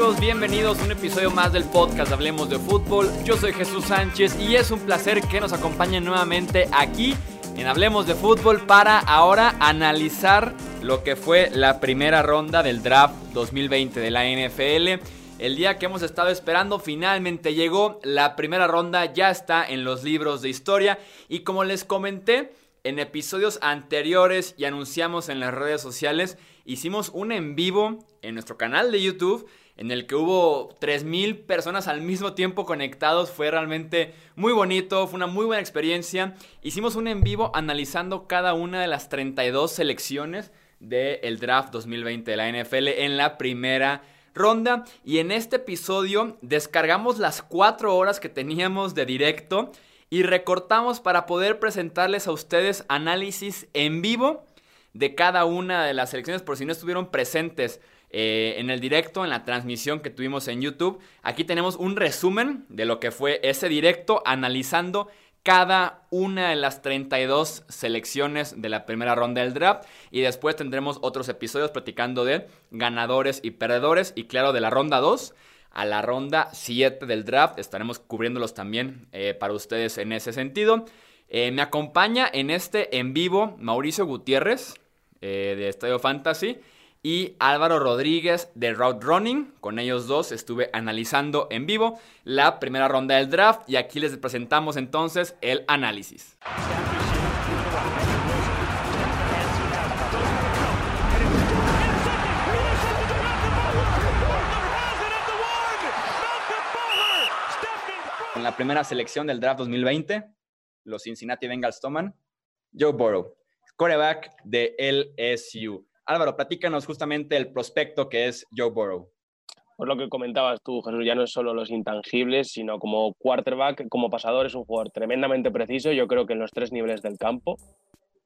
Bienvenidos a un episodio más del podcast Hablemos de Fútbol. Yo soy Jesús Sánchez y es un placer que nos acompañen nuevamente aquí en Hablemos de Fútbol para ahora analizar lo que fue la primera ronda del draft 2020 de la NFL. El día que hemos estado esperando finalmente llegó, la primera ronda ya está en los libros de historia y como les comenté en episodios anteriores y anunciamos en las redes sociales, hicimos un en vivo en nuestro canal de YouTube en el que hubo 3.000 personas al mismo tiempo conectados. Fue realmente muy bonito, fue una muy buena experiencia. Hicimos un en vivo analizando cada una de las 32 selecciones del draft 2020 de la NFL en la primera ronda. Y en este episodio descargamos las 4 horas que teníamos de directo y recortamos para poder presentarles a ustedes análisis en vivo de cada una de las selecciones por si no estuvieron presentes eh, en el directo, en la transmisión que tuvimos en YouTube. Aquí tenemos un resumen de lo que fue ese directo analizando cada una de las 32 selecciones de la primera ronda del draft y después tendremos otros episodios platicando de ganadores y perdedores y claro de la ronda 2 a la ronda 7 del draft estaremos cubriéndolos también eh, para ustedes en ese sentido. Eh, me acompaña en este en vivo Mauricio Gutiérrez de Estadio Fantasy y Álvaro Rodríguez de Route Running. Con ellos dos estuve analizando en vivo la primera ronda del draft y aquí les presentamos entonces el análisis. En la primera selección del draft 2020, los Cincinnati Bengals toman Joe Burrow, coreback de LSU. Álvaro, platícanos justamente el prospecto que es Joe Burrow. Pues lo que comentabas tú, Jesús, ya no es solo los intangibles, sino como quarterback, como pasador, es un jugador tremendamente preciso, yo creo que en los tres niveles del campo.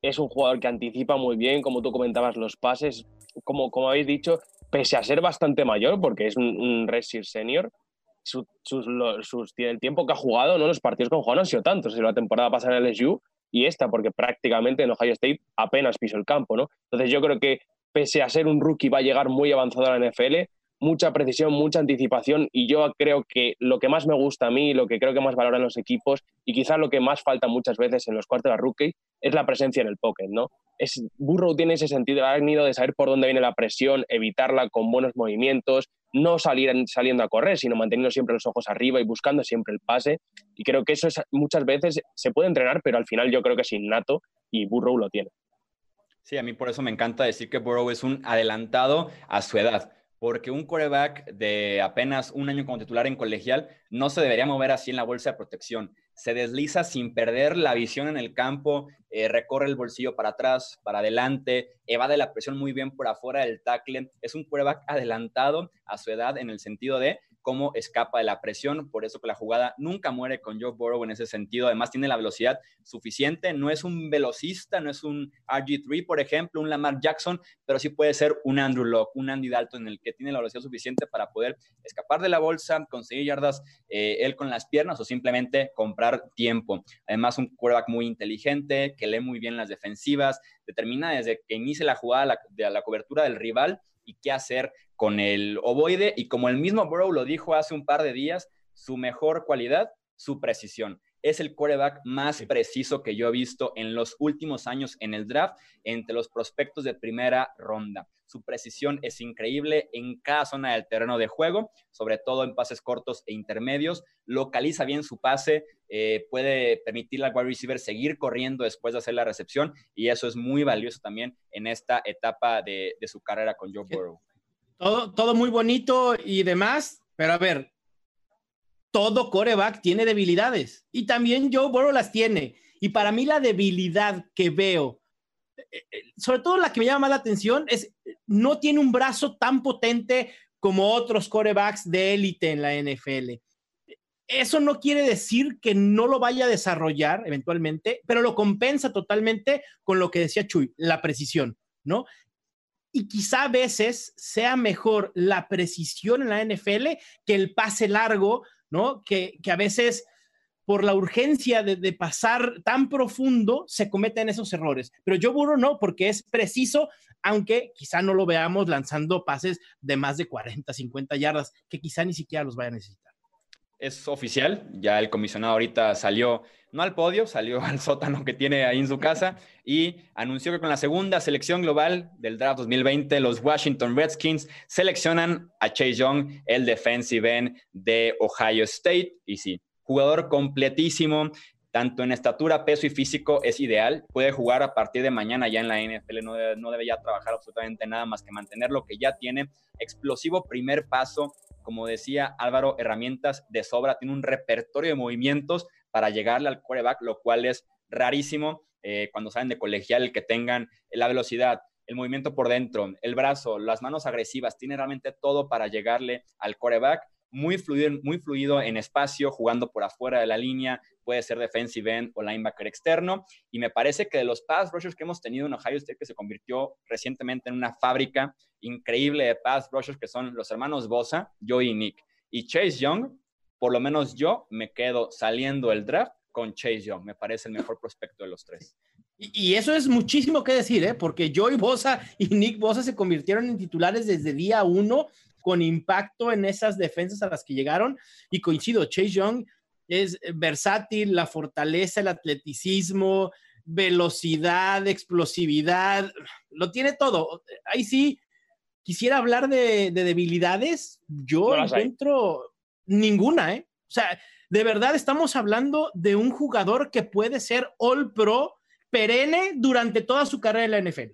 Es un jugador que anticipa muy bien, como tú comentabas, los pases, como, como habéis dicho, pese a ser bastante mayor, porque es un, un senior, el tiempo que ha jugado, ¿no? los partidos que ha jugado no han sido tantos. La temporada pasada en el LSU y esta, porque prácticamente en Ohio State apenas pisó el campo. ¿no? Entonces yo creo que pese a ser un rookie va a llegar muy avanzado a la NFL, mucha precisión, mucha anticipación y yo creo que lo que más me gusta a mí, lo que creo que más valoran los equipos y quizás lo que más falta muchas veces en los cuartos de rookie es la presencia en el pocket, ¿no? Es, Burrow tiene ese sentido ido de saber por dónde viene la presión, evitarla con buenos movimientos, no salir saliendo a correr, sino manteniendo siempre los ojos arriba y buscando siempre el pase. Y creo que eso muchas veces se puede entrenar, pero al final yo creo que es innato y Burrow lo tiene. Sí, a mí por eso me encanta decir que Burrow es un adelantado a su edad porque un coreback de apenas un año como titular en colegial no se debería mover así en la bolsa de protección. Se desliza sin perder la visión en el campo, eh, recorre el bolsillo para atrás, para adelante, evade la presión muy bien por afuera del tackle. Es un coreback adelantado a su edad en el sentido de cómo escapa de la presión. Por eso que la jugada nunca muere con Joe Burrow en ese sentido. Además, tiene la velocidad suficiente. No es un velocista, no es un RG3, por ejemplo, un Lamar Jackson, pero sí puede ser un Andrew Locke, un Andy Dalton en el que tiene la velocidad suficiente para poder escapar de la bolsa, conseguir yardas eh, él con las piernas o simplemente comprar tiempo. Además, un quarterback muy inteligente, que lee muy bien las defensivas, determina desde que inicie la jugada de la cobertura del rival y qué hacer con el ovoide. Y como el mismo Burrow lo dijo hace un par de días, su mejor cualidad, su precisión. Es el quarterback más preciso que yo he visto en los últimos años en el draft entre los prospectos de primera ronda. Su precisión es increíble en cada zona del terreno de juego, sobre todo en pases cortos e intermedios. Localiza bien su pase, eh, puede permitirle al wide receiver seguir corriendo después de hacer la recepción y eso es muy valioso también en esta etapa de, de su carrera con Joe Burrow. Todo, todo muy bonito y demás, pero a ver, todo coreback tiene debilidades y también Joe Burrow las tiene. Y para mí la debilidad que veo, eh, eh, sobre todo la que me llama la atención, es no tiene un brazo tan potente como otros corebacks de élite en la NFL. Eso no quiere decir que no lo vaya a desarrollar eventualmente, pero lo compensa totalmente con lo que decía Chuy, la precisión, ¿no? y quizá a veces sea mejor la precisión en la NFL que el pase largo, ¿no? Que, a veces por la urgencia de, pasar tan profundo, se cometen esos errores. Pero yo Burrow no, porque es preciso, aunque quizá no lo veamos lanzando pases de más de 40, 50 yardas, que quizá ni siquiera los vaya a necesitar. Es oficial, ya el comisionado ahorita salió, no al podio, salió al sótano que tiene ahí en su casa y anunció que con la segunda selección global del draft 2020, los Washington Redskins seleccionan a Chase Young, el defensive end de Ohio State. Y sí, jugador completísimo, tanto en estatura, peso y físico es ideal. Puede jugar a partir de mañana ya en la NFL, no debe, no debe ya trabajar absolutamente nada más que mantener lo que ya tiene. Explosivo primer paso, como decía Álvaro, herramientas de sobra, tiene un repertorio de movimientos para llegarle al quarterback, lo cual es rarísimo eh, cuando salen de colegial, que tengan la velocidad, el movimiento por dentro, el brazo, las manos agresivas, tiene realmente todo para llegarle al quarterback muy fluido, muy fluido en espacio, jugando por afuera de la línea, puede ser defensive end o linebacker externo. Y me parece que de los pass rushers que hemos tenido en Ohio State, que se convirtió recientemente en una fábrica increíble de pass rushers, que son los hermanos Bosa, Joey y Nick. Y Chase Young, por lo menos yo me quedo saliendo el draft con Chase Young. Me parece el mejor prospecto de los tres. Y, eso es muchísimo que decir, ¿eh? porque Joey Bosa y Nick Bosa se convirtieron en titulares desde día uno con impacto en esas defensas a las que llegaron. Y coincido, Chase Young es versátil, la fortaleza, el atleticismo, velocidad, explosividad, lo tiene todo. Ahí sí, quisiera hablar de, debilidades. Yo no encuentro ninguna, ¿eh? O sea, de verdad estamos hablando de un jugador que puede ser All Pro perenne durante toda su carrera en la NFL.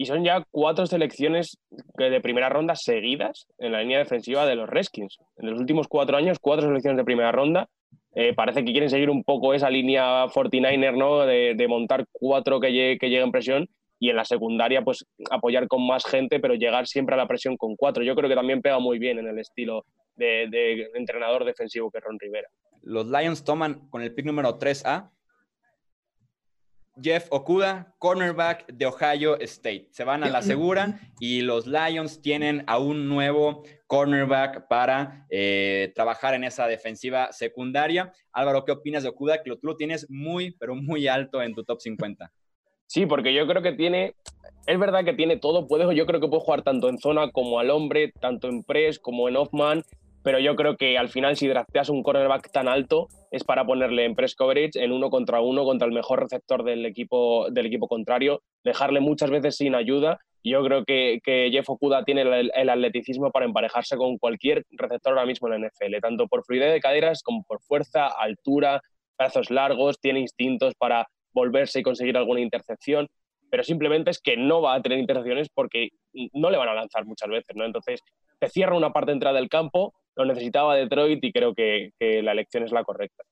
Y son ya cuatro selecciones de primera ronda seguidas en la línea defensiva de los Redskins. En los últimos cuatro años, cuatro selecciones de primera ronda. Eh, parece que quieren seguir un poco esa línea 49er, ¿no? De, montar cuatro que, llegue, que lleguen presión y en la secundaria, pues apoyar con más gente, pero llegar siempre a la presión con cuatro. Yo creo que también pega muy bien en el estilo de, de entrenador defensivo que Ron Rivera. Los Lions toman con el pick número 3A Jeff Okuda, cornerback de Ohio State. Se van a la segura y los Lions tienen a un nuevo cornerback para eh, trabajar en esa defensiva secundaria. Álvaro, ¿qué opinas de Okuda? Que tú lo tienes muy, pero muy alto en tu top 50. Sí, porque yo creo que tiene, es verdad que tiene todo, puede, yo creo que puede jugar tanto en zona como al hombre, tanto en press como en off-man, pero yo creo que al final si drafteas un cornerback tan alto es para ponerle en press coverage en uno contra uno contra el mejor receptor del equipo, del equipo contrario, dejarle muchas veces sin ayuda. Yo creo que, Jeff Okuda tiene el, atleticismo para emparejarse con cualquier receptor ahora mismo en la NFL, tanto por fluidez de caderas como por fuerza, altura, brazos largos, tiene instintos para volverse y conseguir alguna intercepción, pero simplemente es que no va a tener intercepciones porque no le van a lanzar muchas veces, ¿no? Entonces, te cierra una parte entrada del campo, lo necesitaba Detroit y creo que, la elección es la correcta.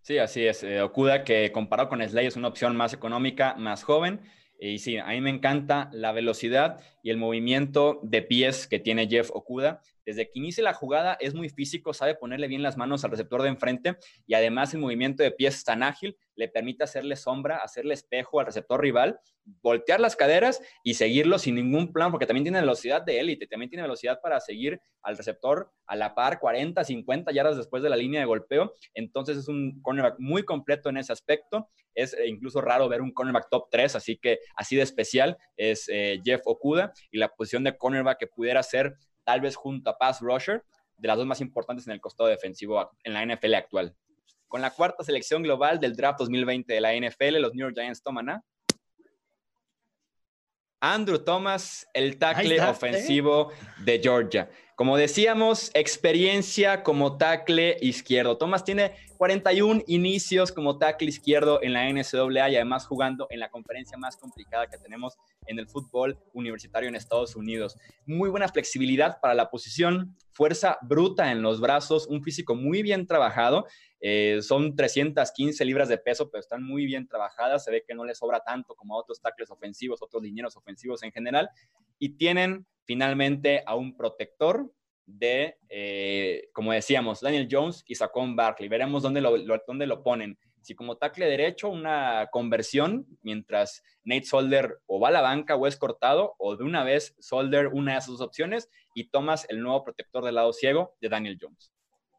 Sí, así es. Eh, Okuda, que comparado con Slay es una opción más económica, más joven. Y sí, a mí me encanta la velocidad y el movimiento de pies que tiene Jeff Okuda. Desde que inicia la jugada es muy físico, sabe ponerle bien las manos al receptor de enfrente y además el movimiento de pies es tan ágil, le permite hacerle sombra, hacerle espejo al receptor rival, voltear las caderas y seguirlo sin ningún plan, porque también tiene velocidad de élite, también tiene velocidad para seguir al receptor a la par 40, 50 yardas después de la línea de golpeo. Entonces es un cornerback muy completo en ese aspecto. Es eh, incluso raro ver un cornerback top 3, así que así de especial es eh, Jeff Okuda y la posición de cornerback que pudiera ser tal vez junto a pass rusher, de las dos más importantes en el costado defensivo en la NFL actual. Con la cuarta selección global del draft 2020 de la NFL, los New York Giants toman a Andrew Thomas, el tackle ¿eh? ofensivo de Georgia. Como decíamos, experiencia como tackle izquierdo. Thomas tiene 41 inicios como tackle izquierdo en la NCAA y además jugando en la conferencia más complicada que tenemos en el fútbol universitario en Estados Unidos. Muy buena flexibilidad para la posición, fuerza bruta en los brazos, un físico muy bien trabajado. Eh, son 315 libras de peso, pero están muy bien trabajadas. Se ve que no le sobra tanto como a otros tackles ofensivos, otros linieros ofensivos en general. Y tienen finalmente a un protector de, eh, como decíamos, Daniel Jones y Saquon Barkley. Veremos dónde lo, dónde lo ponen. Si como tackle derecho, una conversión, mientras Nate Solder o va a la banca o es cortado, o de una vez Solder una de sus opciones y tomas el nuevo protector del lado ciego de Daniel Jones.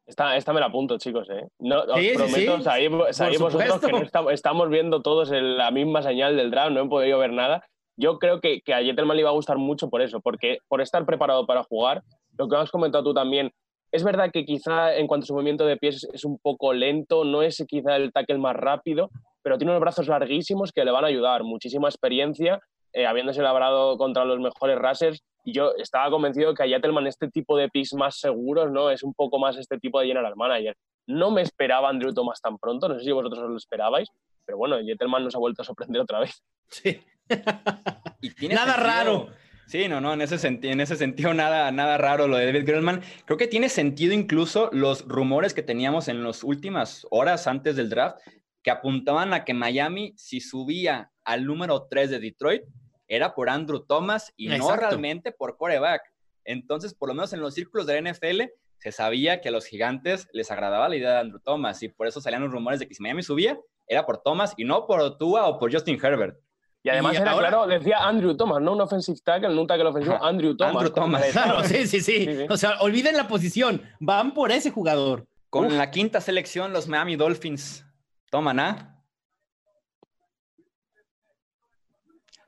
Esta, esta me la apunto, chicos. ¿eh? No, os prometo, sabéis, vosotros que no estamos, viendo todos la misma señal del draft, no he podido ver nada. Yo creo que, que a Jettelman le iba a gustar mucho por eso, porque por estar preparado para jugar, lo que has comentado tú también, es verdad que quizá en cuanto a su movimiento de pies es un poco lento, no es quizá el tackle más rápido, pero tiene unos brazos larguísimos que le van a ayudar, muchísima experiencia, eh, habiéndose labrado contra los mejores rushers. Y yo estaba convencido que a Yatelman este tipo de picks más seguros, ¿no? Es un poco más este tipo de general manager. No me esperaba Andrew Thomas tan pronto, no sé si vosotros os lo esperabais, pero bueno, Yatelman nos ha vuelto a sorprender otra vez. Sí. Nada raro. Sí, no, no, en ese, en ese sentido nada, nada raro lo de David Grellman. Creo que tiene sentido incluso los rumores que teníamos en las últimas horas antes del draft que apuntaban a que Miami, si subía al número 3 de Detroit, era por Andrew Thomas y no realmente por coreback. Entonces, por lo menos en los círculos de la NFL, se sabía que a los gigantes les agradaba la idea de Andrew Thomas y por eso salían los rumores de que si Miami subía, era por Thomas y no por Tua o por Justin Herbert. Y además era claro, decía Andrew Thomas, no un offensive tackle, no un tackle ofensivo, Andrew Thomas. Andrew Thomas. Claro, sí, sí, sí, O sea, olviden la posición, van por ese jugador. Con la quinta selección, los Miami Dolphins toman a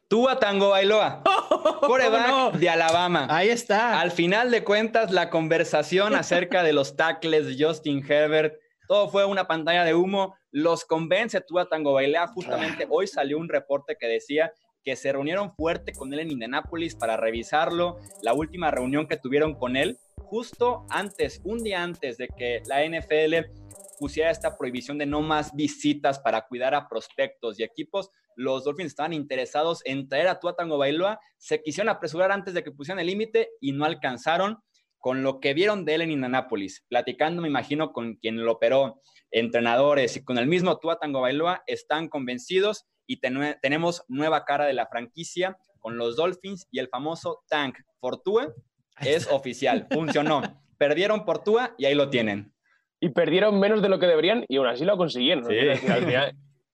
Tua Tango Bailoa, coreback de Alabama. Ahí está. Al final de cuentas, la conversación acerca de los tackles de Justin Herbert, todo fue una pantalla de humo los convence Tua Tango Bailea. Justamente hoy salió un reporte que decía que se reunieron fuerte con él en Indianápolis para revisarlo. La última reunión que tuvieron con él, justo antes, un día antes de que la NFL pusiera esta prohibición de no más visitas para cuidar a prospectos y equipos, los Dolphins estaban interesados en traer a Tua Tango Bailoa, se quisieron apresurar antes de que pusieran el límite y no alcanzaron con lo que vieron de él en Indianápolis, platicando, me imagino, con quien lo operó, entrenadores y con el mismo Tua Tango Bailoa, están convencidos y tenemos nueva cara de la franquicia con los Dolphins y el famoso Tank Fortue es oficial, funcionó. Perdieron por Tua y ahí lo tienen. Y perdieron menos de lo que deberían y aún así lo consiguieron. No,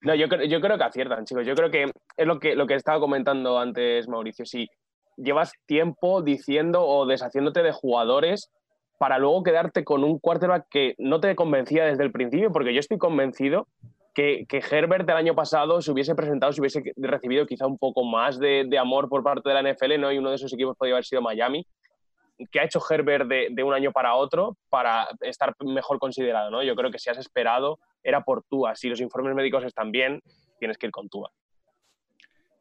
yo, yo creo que aciertan, chicos. Yo creo que es lo que, lo que estaba comentando antes Mauricio. Sí, llevas tiempo diciendo o deshaciéndote de jugadores para luego quedarte con un quarterback que no te convencía desde el principio, porque yo estoy convencido que, que Herbert del año pasado se hubiese presentado, se hubiese recibido quizá un poco más de, de, amor por parte de la NFL, ¿no? Y uno de esos equipos podría haber sido Miami. ¿Qué ha hecho Herbert de, de, un año para otro para estar mejor considerado, ¿no? Yo creo que si has esperado era por Tua. Si los informes médicos están bien, tienes que ir con Tua.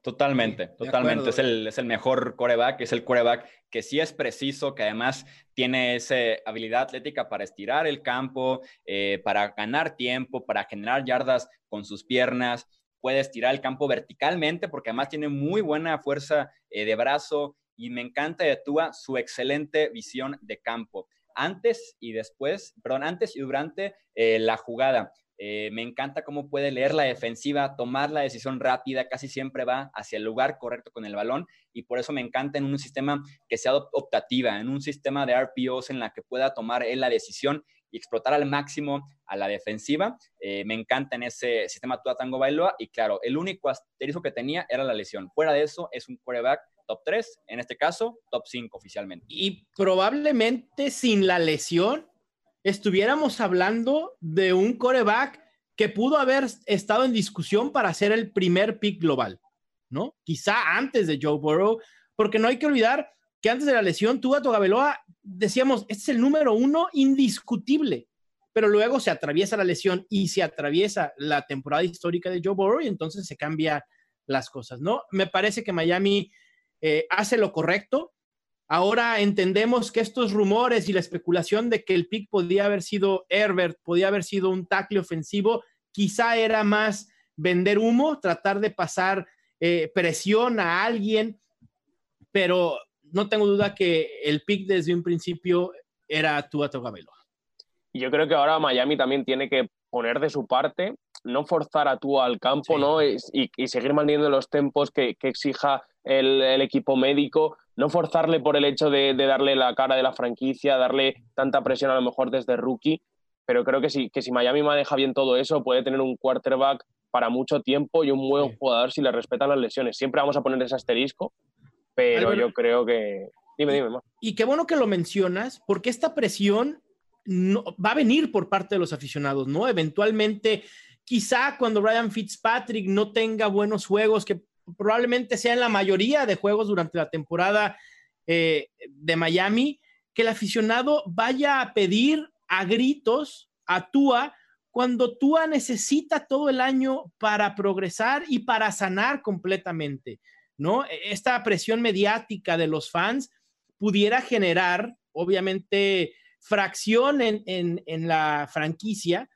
Totalmente, totalmente. Es el, es el, mejor coreback, es el coreback que sí es preciso, que además tiene esa habilidad atlética para estirar el campo, eh, para ganar tiempo, para generar yardas con sus piernas. Puede estirar el campo verticalmente porque además tiene muy buena fuerza eh, de brazo y me encanta de Tua su excelente visión de campo. Antes y después, perdón, antes y durante eh, la jugada eh, me encanta cómo puede leer la defensiva, tomar la decisión rápida, casi siempre va hacia el lugar correcto con el balón y por eso me encanta en un sistema que sea optativa, en un sistema de RPOs en la que pueda tomar él la decisión y explotar al máximo a la defensiva. Eh, me encanta en ese sistema Tua Tango Bailoa y claro, el único asterisco que tenía era la lesión. Fuera de eso, es un quarterback top 3, en este caso, top 5 oficialmente. Y probablemente sin la lesión estuviéramos hablando de un coreback que pudo haber estado en discusión para ser el primer pick global, ¿no? Quizá antes de Joe Burrow, porque no hay que olvidar que antes de la lesión, Tua Togabeloa, decíamos, este es el número uno indiscutible, pero luego se atraviesa la lesión y se atraviesa la temporada histórica de Joe Burrow y entonces se cambia las cosas, ¿no? Me parece que Miami eh, hace lo correcto, Ahora entendemos que estos rumores y la especulación de que el pick podía haber sido Herbert, podía haber sido un tackle ofensivo, quizá era más vender humo, tratar de pasar eh, presión a alguien, pero no tengo duda que el pick desde un principio era Tua Tagovailoa. Yo creo que ahora Miami también tiene que poner de su parte, no forzar a Tua al campo, ¿no? Y, seguir manteniendo los tempos que, exija el, equipo médico, no forzarle por el hecho de, darle la cara de la franquicia, darle tanta presión a lo mejor desde rookie, pero creo que si, que si Miami maneja bien todo eso, puede tener un quarterback para mucho tiempo y un buen jugador si le respetan las lesiones. Siempre vamos a poner ese asterisco, pero yo creo que... Dime, dime. Y qué bueno que lo mencionas, porque esta presión va a venir por parte de los aficionados, ¿no? Eventualmente, quizá cuando Ryan Fitzpatrick no tenga buenos juegos, que probablemente sean la mayoría de juegos durante la temporada eh, de Miami, que el aficionado vaya a pedir a gritos a Tua cuando Tua necesita todo el año para progresar y para sanar completamente, ¿no? E, esta presión mediática de los fans pudiera generar, obviamente, fracción en, en la franquicia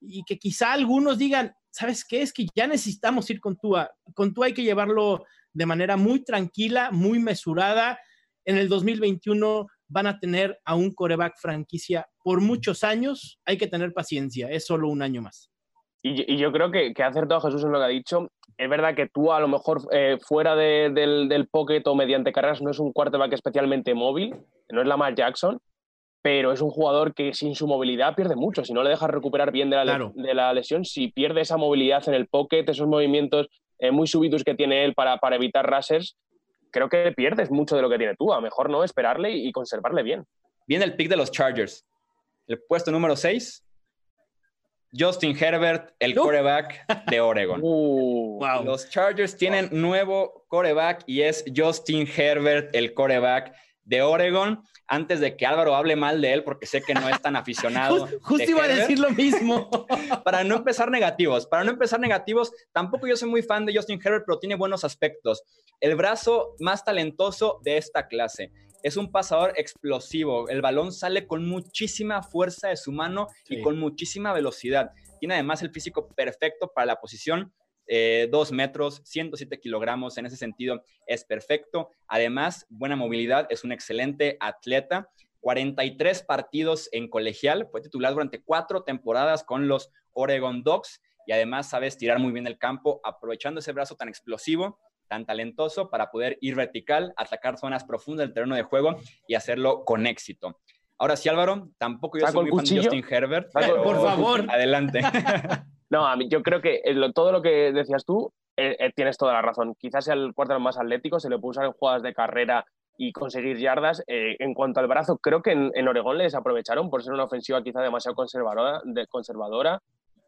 y que quizá algunos digan, ¿sabes qué? Es que ya necesitamos ir con Tua. Con Tua hay que llevarlo de manera muy tranquila, muy mesurada. En el 2021 van a tener a un coreback franquicia por muchos años. Hay que tener paciencia, es solo un año más. Y, yo creo que, que ha acertado Jesús en lo que ha dicho. Es verdad que tú a lo mejor eh, fuera del, del pocket o mediante carreras no es un quarterback especialmente móvil, no es la Lamar Jackson, pero es un jugador que sin su movilidad pierde mucho. Si no le dejas recuperar bien de la, de la lesión, si pierde esa movilidad en el pocket, esos movimientos eh, muy súbitos que tiene él para, para evitar rashers, creo que pierdes mucho de lo que tiene tú. A mejor no esperarle y, conservarle bien. Viene el pick de los Chargers. El puesto número 6. Justin Herbert, el coreback de Oregon. Uh, los Chargers tienen nuevo coreback y es Justin Herbert, el coreback de Oregon antes de que Álvaro hable mal de él, porque sé que no es tan aficionado. Justo iba a decir lo mismo. para no empezar negativos, para no empezar negativos, tampoco yo soy muy fan de Justin Herbert, pero tiene buenos aspectos. El brazo más talentoso de esta clase. Es un pasador explosivo. El balón sale con muchísima fuerza de su mano y con muchísima velocidad. Tiene además el físico perfecto para la posición eh, dos metros, 107 kilogramos, en ese sentido es perfecto. Además, buena movilidad, es un excelente atleta. 43 partidos en colegial, fue titular durante cuatro temporadas con los Oregon Ducks y además sabe estirar muy bien el campo, aprovechando ese brazo tan explosivo, tan talentoso para poder ir vertical, atacar zonas profundas del terreno de juego y hacerlo con éxito. Ahora sí, Álvaro, tampoco yo soy muy fan de Justin Herbert. por favor. Adelante. No, a mí, yo creo que todo lo que decías tú, eh, eh, tienes toda la razón. Quizás sea el cuarto más atlético, se le puede usar en jugadas de carrera y conseguir yardas. Eh, en cuanto al brazo, creo que en, en, Oregón les aprovecharon por ser una ofensiva quizá demasiado conservadora, de, conservadora.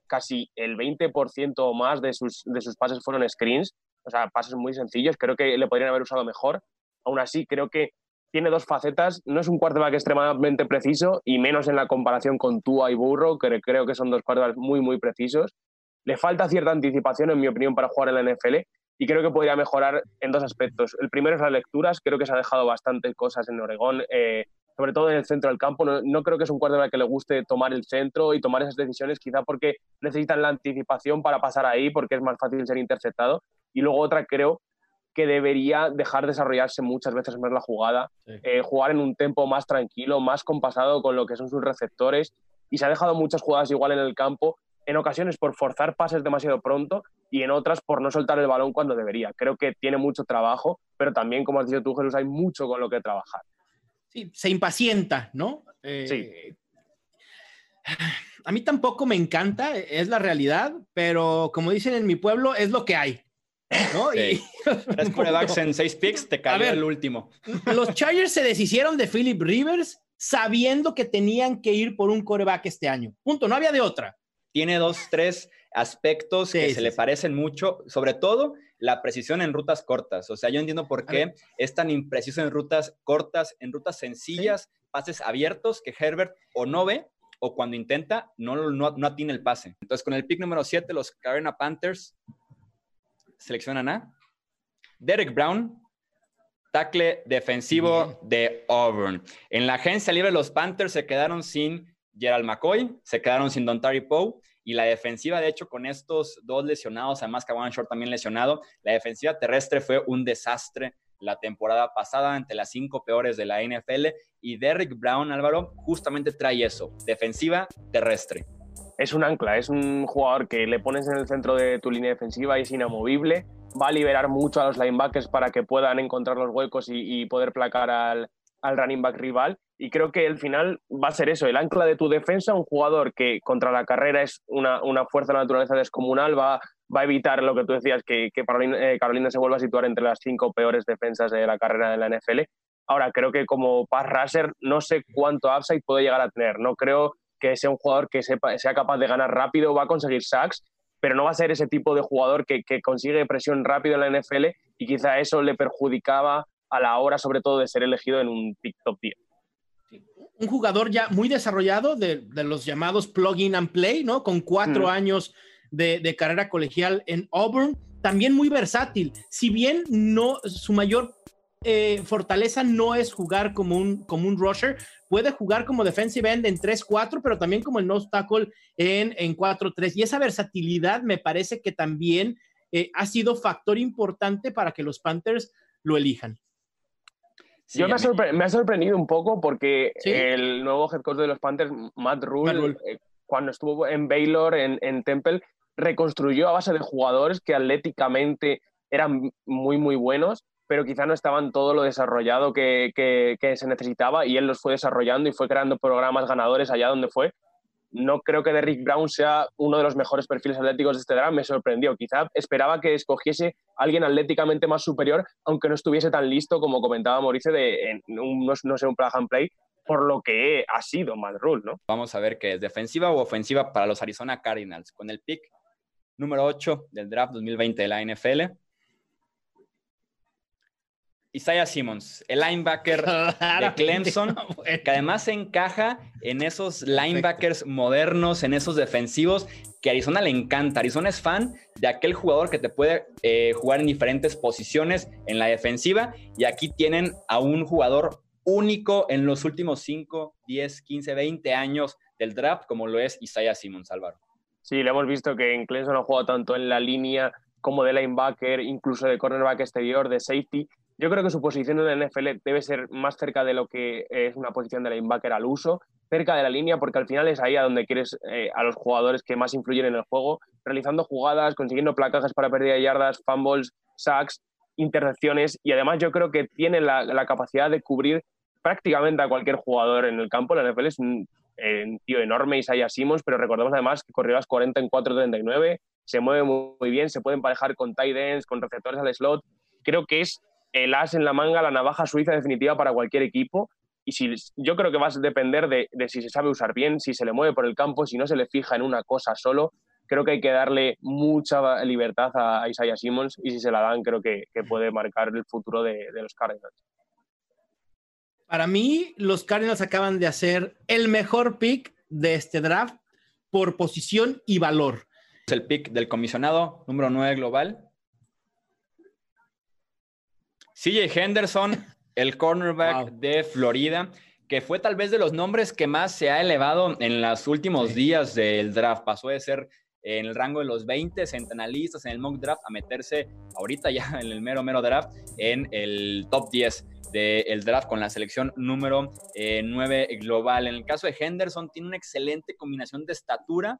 Casi el 20% o más de sus, de sus pases fueron screens, o sea, pases muy sencillos. Creo que le podrían haber usado mejor. Aún así, creo que tiene dos facetas. No es un quarterback extremadamente preciso y menos en la comparación con Tua y Burro, que creo que son dos quarterbacks muy, muy precisos. Le falta cierta anticipación, en mi opinión, para jugar en la NFL y creo que podría mejorar en dos aspectos. El primero es las lecturas. Creo que se ha dejado bastantes cosas en Oregón, eh, sobre todo en el centro del campo. No, creo que es un quarterback que le guste tomar el centro y tomar esas decisiones, quizá porque necesitan la anticipación para pasar ahí, porque es más fácil ser interceptado. Y luego otra, creo que debería dejar desarrollarse muchas veces más la jugada, eh, jugar en un tempo más tranquilo, más compasado con lo que son sus receptores y se ha dejado muchas jugadas igual en el campo, en ocasiones por forzar pases demasiado pronto y en otras por no soltar el balón cuando debería. Creo que tiene mucho trabajo, pero también, como has dicho tú, Jesús, hay mucho con lo que trabajar. Sí, se impacienta, ¿no? Eh, sí. A mí tampoco me encanta, es la realidad, pero como dicen en mi pueblo, es lo que hay. ¿No? Y, Tres corebacks en seis picks, te cayó el último. Los Chargers se deshicieron de Philip Rivers sabiendo que tenían que ir por un coreback este año. Punto, no había de otra. Tiene dos, tres aspectos que se le parecen mucho, sobre todo la precisión en rutas cortas. O sea, yo entiendo por qué es tan impreciso en rutas cortas, en rutas sencillas, pases abiertos que Herbert o no ve o cuando intenta no, no, no atina el pase. Entonces, con el pick número 7, los Carolina Panthers seleccionan a Derek Brown, tackle defensivo de Auburn. En la agencia libre, los Panthers se quedaron sin Gerald McCoy, se quedaron sin Don Tari Poe. Y la defensiva, de hecho, con estos dos lesionados, además que Short también lesionado, la defensiva terrestre fue un desastre la temporada pasada ante las cinco peores de la NFL. Y Derek Brown, Álvaro, justamente trae eso, defensiva terrestre es un ancla, es un jugador que le pones en el centro de tu línea defensiva y es inamovible. Va a liberar mucho a los linebackers para que puedan encontrar los huecos y, poder placar al, running back rival. Y creo que el final va a ser eso, el ancla de tu defensa, un jugador que contra la carrera es una, fuerza de naturaleza descomunal, va, va a evitar lo que tú decías, que, que Carolina, eh, Carolina, se vuelva a situar entre las cinco peores defensas de la carrera de la NFL. Ahora, creo que como pass rusher no sé cuánto upside puede llegar a tener. No creo que sea un jugador que sepa, sea capaz de ganar rápido, va a conseguir sacks, pero no va a ser ese tipo de jugador que, consigue presión rápido en la NFL y quizá eso le perjudicaba a la hora, sobre todo, de ser elegido en un pick top 10 un jugador ya muy desarrollado de, los llamados plug-in and play, ¿no? Con cuatro mm. años de, carrera colegial en Auburn, también muy versátil. Si bien no, su mayor eh, fortaleza no es jugar como un, como un rusher, puede jugar como defensive end en 3-4, pero también como el nose tackle en, en 4-3. Y esa versatilidad me parece que también eh, ha sido factor importante para que los Panthers lo elijan. Yo me, ha sorprendido un poco porque el nuevo head coach de los Panthers, Matt Rule, eh, cuando estuvo en Baylor, en, en, Temple, reconstruyó a base de jugadores que atléticamente eran muy, muy buenos, pero quizá no estaban todo lo desarrollado que, se necesitaba y él los fue desarrollando y fue creando programas ganadores allá donde fue no creo que Derrick Brown sea uno de los mejores perfiles atléticos de este draft. Me sorprendió. Quizá esperaba que escogiese alguien atléticamente más superior, aunque no estuviese tan listo como comentaba Mauricio de un, no, sé, un plug and play, por lo que ha sido Matt Rule, ¿no? Vamos a ver qué es defensiva o ofensiva para los Arizona Cardinals. Con el pick número 8 del draft 2020 de la NFL. Isaiah Simmons, el linebacker de Clemson, que además encaja en esos linebackers modernos, en esos defensivos que a Arizona le encanta. Arizona es fan de aquel jugador que te puede eh, jugar en diferentes posiciones en la defensiva y aquí tienen a un jugador único en los últimos 5, 10, 15, 20 años del draft como lo es Isaiah Simmons, Álvaro. Sí, le hemos visto que en Clemson ha jugado tanto en la línea como de linebacker, incluso de cornerback exterior, de safety, yo creo que su posición en el NFL debe ser más cerca de lo que es una posición de linebacker al uso, cerca de la línea, porque al final es ahí a donde quieres eh, a los jugadores que más influyen en el juego, realizando jugadas, consiguiendo placajes para pérdida de yardas, fumbles, sacks, intercepciones, y además yo creo que tiene la, capacidad de cubrir prácticamente a cualquier jugador en el campo. La NFL es un, tío enorme, Isaiah Simmons, pero recordemos además que corrió las 40 en 4.39, se mueve muy, bien, se puede emparejar con tight ends, con receptores al slot. Creo que es el as en la manga, la navaja suiza definitiva para cualquier equipo. Y si, yo creo que va a depender de, si se sabe usar bien, si se le mueve por el campo, si no se le fija en una cosa solo. Creo que hay que darle mucha libertad a Isaiah Simmons y si se la dan, creo que, puede marcar el futuro de, los Cardinals. Para mí, los Cardinals acaban de hacer el mejor pick de este draft por posición y valor. Es el pick del comisionado número 9 global, CJ Henderson, el cornerback de Florida, que fue tal vez de los nombres que más se ha elevado en los últimos días del draft. Pasó de ser en el rango de los 20 centenalistas en el mock draft a meterse ahorita ya en el mero, mero draft en el top 10 del draft con la selección número 9 eh, global. En el caso de Henderson, tiene una excelente combinación de estatura,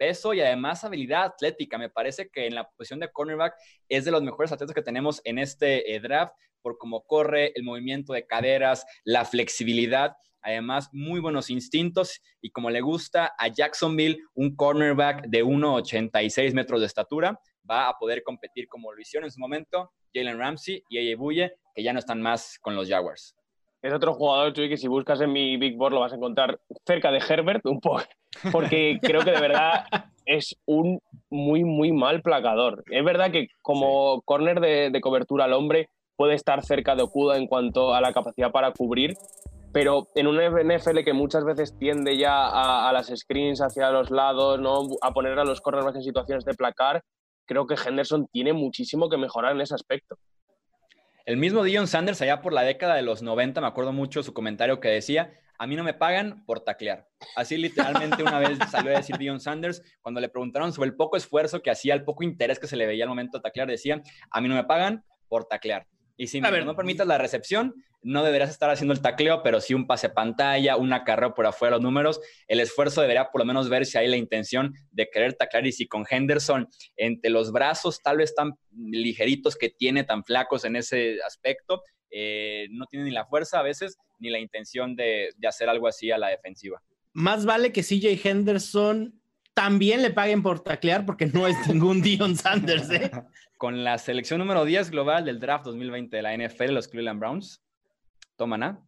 peso y además habilidad atlética. Me parece que en la posición de cornerback es de los mejores atletas que tenemos en este eh, draft por cómo corre, el movimiento de caderas, la flexibilidad. Además, muy buenos instintos y como le gusta a Jacksonville, un cornerback de 1,86 metros de estatura, va a poder competir como lo hicieron en su momento Jalen Ramsey y AJ Buye, que ya no están más con los Jaguars. Es otro jugador, Chuy, que si buscas en mi Big Board lo vas a encontrar cerca de Herbert, un poco, porque creo que de verdad es un muy, muy mal placador. Es verdad que como corner de, cobertura al hombre puede estar cerca de Okuda en cuanto a la capacidad para cubrir, pero en un NFL que muchas veces tiende ya a, las screens hacia los lados, ¿no? a poner a los cornerbacks en situaciones de placar, creo que Henderson tiene muchísimo que mejorar en ese aspecto. El mismo Dion Sanders, allá por la década de los 90, me acuerdo mucho su comentario que decía, a mí no me pagan por taclear. Así literalmente una vez salió a decir Dion Sanders, cuando le preguntaron sobre el poco esfuerzo que hacía, el poco interés que se le veía al momento de taclear, decía, a mí no me pagan por taclear. Y si no permitas la recepción, no deberías estar haciendo el tacleo, pero sí un pase pantalla, una carrera por afuera de los números. El esfuerzo debería por lo menos ver si hay la intención de querer taclear y si con Henderson entre los brazos tal vez tan ligeritos que tiene, tan flacos en ese aspecto, eh, no tiene ni la fuerza a veces ni la intención de, de hacer algo así a la defensiva. Más vale que CJ Henderson también le paguen por taclear porque no es ningún Dion Sanders, ¿eh? Con la selección número 10 global del draft 2020 de la NFL, los Cleveland Browns. toman a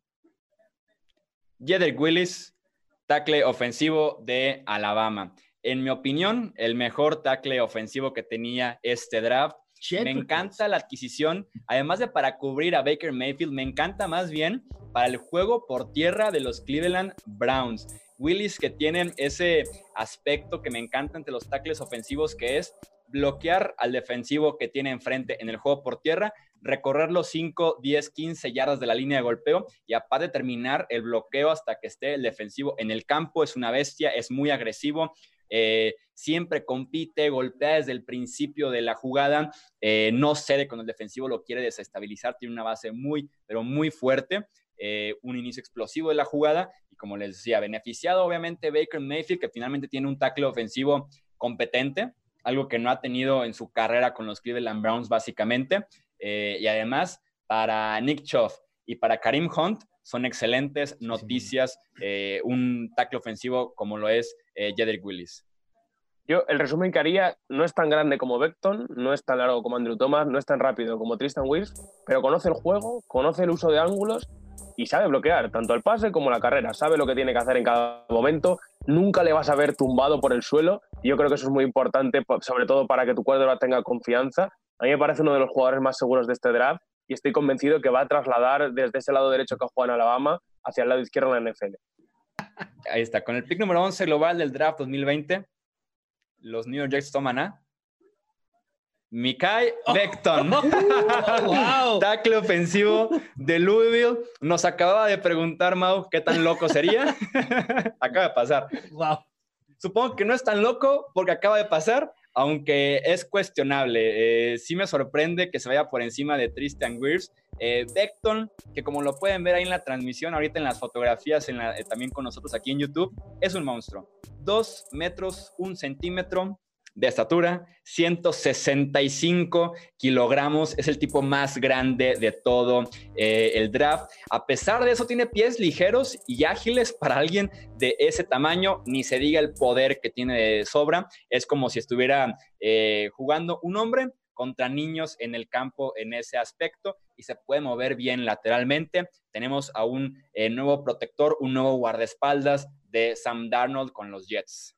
Jedrick Willis, tackle ofensivo de Alabama. En mi opinión, el mejor tackle ofensivo que tenía este draft. Me encanta la adquisición, además de para cubrir a Baker Mayfield, me encanta más bien para el juego por tierra de los Cleveland Browns. Willis que tienen ese aspecto que me encanta entre los tackles ofensivos, que es bloquear al defensivo que tiene enfrente en el juego por tierra, recorrer los 5, 10, 15 yardas de la línea de golpeo y aparte terminar el bloqueo hasta que esté el defensivo en el campo. Es una bestia, es muy agresivo. Eh, siempre compite, golpea desde el principio de la jugada, eh, no cede cuando el defensivo lo quiere desestabilizar, tiene una base muy, pero muy fuerte. Eh, un inicio explosivo de la jugada y como les decía, beneficiado obviamente Baker Mayfield, que finalmente tiene un tackle ofensivo competente, algo que no ha tenido en su carrera con los Cleveland Browns básicamente. Eh, y además, para Nick Chubb y para Karim Hunt son excelentes noticias, eh, un tackle ofensivo como lo es eh, Jedrick Willis. Yo, el resumen que haría no es tan grande como Beckton, no es tan largo como Andrew Thomas, no es tan rápido como Tristan Wills, pero conoce el juego, conoce el uso de ángulos y sabe bloquear tanto el pase como la carrera, sabe lo que tiene que hacer en cada momento, nunca le vas a ver tumbado por el suelo yo creo que eso es muy importante, sobre todo para que tu cuadro tenga confianza. A mí me parece uno de los jugadores más seguros de este draft y estoy convencido que va a trasladar desde ese lado derecho que juega en Alabama hacia el lado izquierdo en la NFL. Ahí está, con el pick número 11 global del draft 2020, los New York Jets toman a Mikai oh. Beckton, tackle ofensivo de Louisville. Nos acababa de preguntar, Mau, qué tan loco sería. acaba de pasar. Wow. Supongo que no es tan loco porque acaba de pasar, aunque es cuestionable. Eh, sí me sorprende que se vaya por encima de Tristan Weirs. Eh, Beckton, que como lo pueden ver ahí en la transmisión, ahorita en las fotografías, en eh, también con nosotros aquí en YouTube, es un monstruo. Dos metros, un centímetro, de estatura, 165 kilogramos, es el tipo más grande de todo eh, el draft. A pesar de eso, tiene pies ligeros y ágiles para alguien de ese tamaño, ni se diga el poder que tiene de sobra. Es como si estuviera eh, jugando un hombre contra niños en el campo en ese aspecto y se puede mover bien lateralmente. Tenemos a un eh, nuevo protector, un nuevo guardaespaldas de Sam Darnold con los Jets.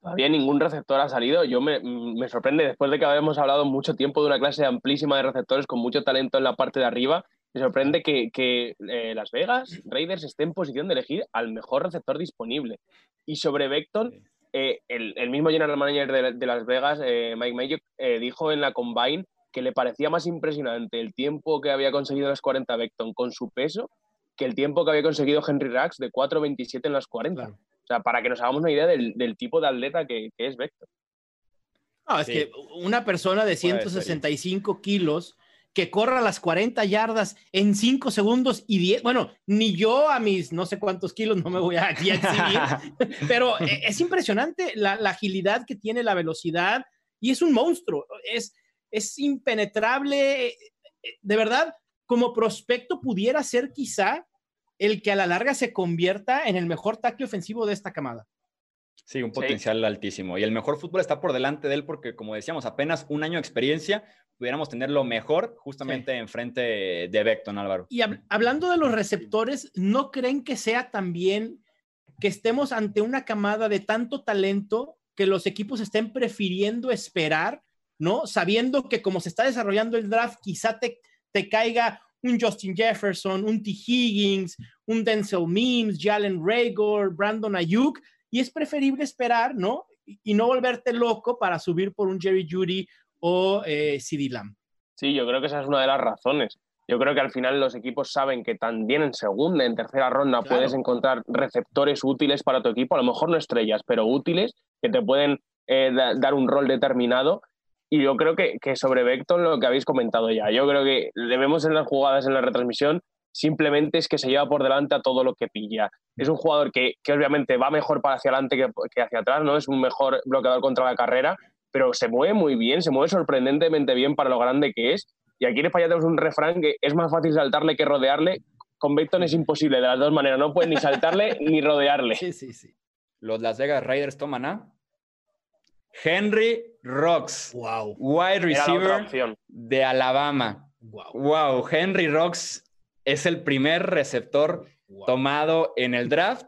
Todavía ningún receptor ha salido. Yo me, me, sorprende, después de que habíamos hablado mucho tiempo de una clase amplísima de receptores con mucho talento en la parte de arriba, me sorprende que, que eh, Las Vegas Raiders esté en posición de elegir al mejor receptor disponible. Y sobre Beckton, eh, el, el, mismo general manager de, Las Vegas, eh, Mike Mayock, dijo en la Combine que le parecía más impresionante el tiempo que había conseguido en las 40 Beckton con su peso que el tiempo que había conseguido Henry Rax de 4.27 en las 40 sea, para que nos hagamos una idea del, tipo de atleta que, es Vector. No, es que una persona de 165 kilos que corra las 40 yardas en 5 segundos y 10, bueno, ni yo a mis no sé cuántos kilos no me voy a aquí exhibir, pero e, es impresionante la, agilidad que tiene, la velocidad, y es un monstruo, es, es impenetrable, de verdad, como prospecto pudiera ser quizá el que a la larga se convierta en el mejor tackle ofensivo de esta camada. Sí, un potencial altísimo. Y el mejor fútbol está por delante de él porque, como decíamos, apenas un año de experiencia, pudiéramos tener lo mejor justamente enfrente de Beckton, Álvaro. Y hablando de los receptores, ¿no creen que sea también que estemos ante una camada de tanto talento que los equipos estén prefiriendo esperar, ¿no? Sabiendo que como se está desarrollando el draft, quizá te, te caiga un Justin Jefferson, un T. Higgins, un Denzel Mims, Jalen Rager, Brandon Ayuk, y es preferible esperar, ¿no? Y no volverte loco para subir por un Jerry Judy o eh, CD Lamb. Sí, yo creo que esa es una de las razones. Yo creo que al final los equipos saben que también en segunda, en tercera ronda puedes encontrar receptores útiles para tu equipo, a lo mejor no estrellas, pero útiles que te pueden eh, dar un rol determinado y yo creo que, que sobre Vector lo que habéis comentado ya, yo creo que debemos en las jugadas en la retransmisión simplemente es que se lleva por delante a todo lo que pilla. Es un jugador que, que obviamente va mejor para hacia adelante que, que, hacia atrás, ¿no? Es un mejor bloqueador contra la carrera, pero se mueve muy bien, se mueve sorprendentemente bien para lo grande que es. Y aquí en España tenemos un refrán que es más fácil saltarle que rodearle. Con Vector es imposible, de las dos maneras. No puedes ni saltarle ni rodearle. Sí, sí, sí. Los Las Vegas Raiders toman a Henry Rocks. Wow. Wide receiver de Alabama. Wow. Henry Rocks es el primer receptor tomado en el draft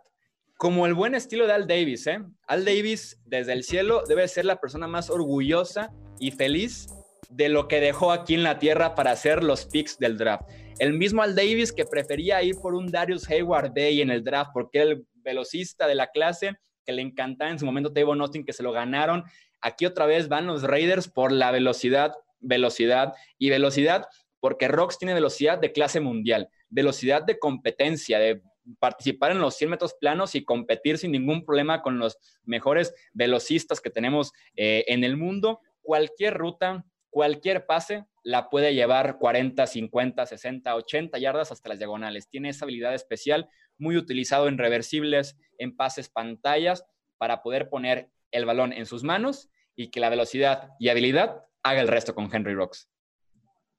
como el buen estilo de Al Davis, ¿eh? Al Davis, desde el cielo, debe ser la persona más orgullosa y feliz de lo que dejó aquí en la tierra para hacer los picks del draft. El mismo Al Davis que prefería ir por un Darius Hayward Day en el draft porque era el velocista de la clase, que le encantaba en su momento Tavon Austin, que se lo ganaron. Aquí otra vez van los Raiders por la velocidad, velocidad y velocidad, porque Rocks tiene velocidad de clase mundial, velocidad de competencia, de participar en los 100 metros planos y competir sin ningún problema con los mejores velocistas que tenemos eh, en el mundo. Cualquier ruta, cualquier pase la puede llevar 40, 50, 60, 80 yardas hasta las diagonales. Tiene esa habilidad especial, muy utilizado en reversibles, en pases pantallas, para poder poner el balón en sus manos y que la velocidad y habilidad haga el resto con Henry Rocks.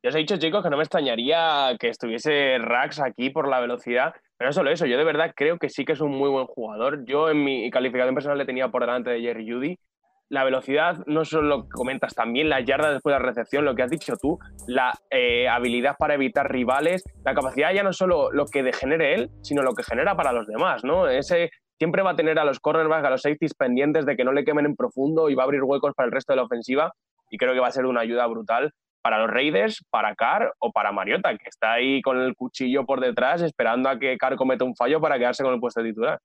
Ya os he dicho, chicos, que no me extrañaría que estuviese Rax aquí por la velocidad, pero no solo eso, yo de verdad creo que sí que es un muy buen jugador. Yo en mi calificación personal le tenía por delante de Jerry Judy. La velocidad, no solo lo que comentas, también la yarda después de la recepción, lo que has dicho tú, la eh, habilidad para evitar rivales, la capacidad ya no solo lo que degenere él, sino lo que genera para los demás, ¿no? Ese siempre va a tener a los cornerbacks, a los safeties pendientes de que no le quemen en profundo y va a abrir huecos para el resto de la ofensiva y creo que va a ser una ayuda brutal para los Raiders, para Carr o para Mariota, que está ahí con el cuchillo por detrás esperando a que Carr cometa un fallo para quedarse con el puesto titular.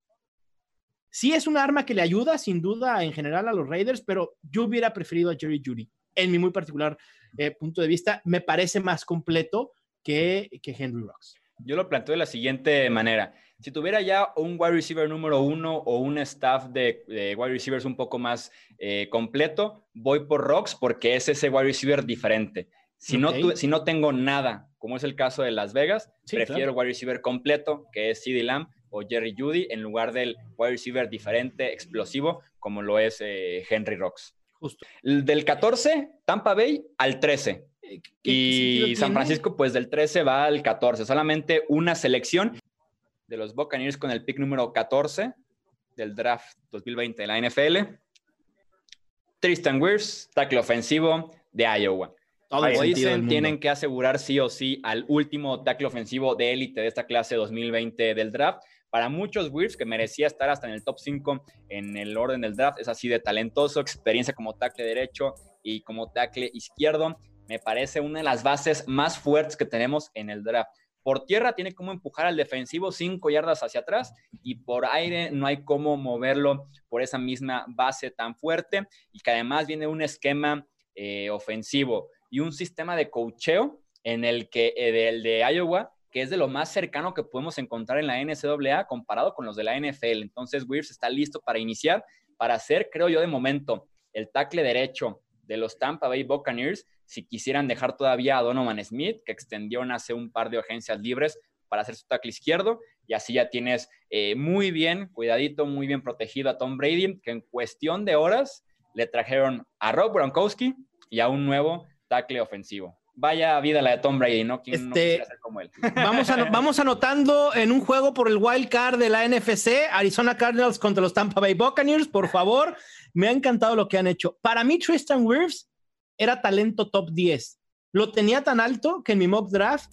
Sí, es un arma que le ayuda sin duda en general a los Raiders, pero yo hubiera preferido a Jerry Judy. En mi muy particular eh, punto de vista, me parece más completo que, que Henry Rocks. Yo lo planteo de la siguiente manera. Si tuviera ya un wide receiver número uno o un staff de, wide receivers un poco más eh, completo, voy por Rocks porque es ese wide receiver diferente. Si, no, si no tengo nada, como es el caso de Las Vegas, prefiero wide receiver completo, que es CeeDee Lamb o Jerry Judy, en lugar del wide receiver diferente, explosivo, como lo es eh, Henry Rocks. Justo. Del 14, Tampa Bay al 13. Eh, y San Francisco, pues del 13 va al 14. Solamente una selección de los Buccaneers con el pick número 14 del draft 2020 de la NFL. Tristan Wirfs, tackle ofensivo de Iowa. Como dicen, tienen que asegurar sí o sí al último tackle ofensivo de élite de esta clase 2020 del draft. Para muchos Wirfs, que merecía estar hasta en el top 5 en el orden del draft, es así de talentoso, experiencia como tackle derecho y como tackle izquierdo. Me parece una de las bases más fuertes que tenemos en el draft. Por tierra tiene como empujar al defensivo cinco yardas hacia atrás y por aire no hay cómo moverlo por esa misma base tan fuerte y que además viene un esquema eh, ofensivo y un sistema de cocheo en el que eh, de Iowa que es de lo más cercano que podemos encontrar en la NCAA comparado con los de la NFL. Entonces, Wirfs está listo para iniciar, para ser, creo yo, de momento, el tackle derecho de los Tampa Bay Buccaneers si quisieran dejar todavía a Donovan Smith, que extendió hace un par de agencias libres para hacer su tackle izquierdo, y así ya tienes eh, muy bien, cuidadito, muy bien protegido a Tom Brady, que en cuestión de horas le trajeron a Rob Gronkowski y a un nuevo tackle ofensivo. Vaya vida la de Tom Brady, ¿no? ¿Quién este, ser como él? Vamos, vamos anotando en un juego por el wild card de la NFC, Arizona Cardinals contra los Tampa Bay Buccaneers, por favor. Me ha encantado lo que han hecho. Para mí, Tristan Wirfs era talento top 10. Lo tenía tan alto que en mi mock draft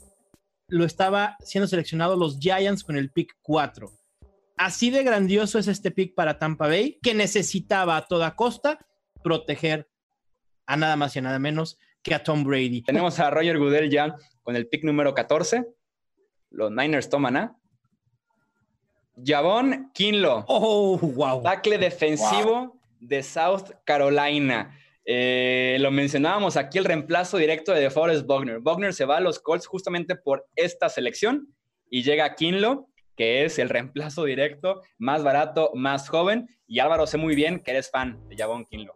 lo estaba siendo seleccionado los Giants con el pick 4. Así de grandioso es este pick para Tampa Bay, que necesitaba a toda costa proteger a nada más y a nada menos que a Tom Brady. Tenemos a Roger Goodell ya con el pick número 14. Los Niners toman a Javon Kinlo. Oh, wow. Tackle defensivo de South Carolina. Eh, lo mencionábamos aquí, el reemplazo directo de DeForest Bogner. Bogner se va a los Colts justamente por esta selección y llega Kinlo, que es el reemplazo directo, más barato, más joven. Y Álvaro, sé muy bien que eres fan de Javon Kinlo.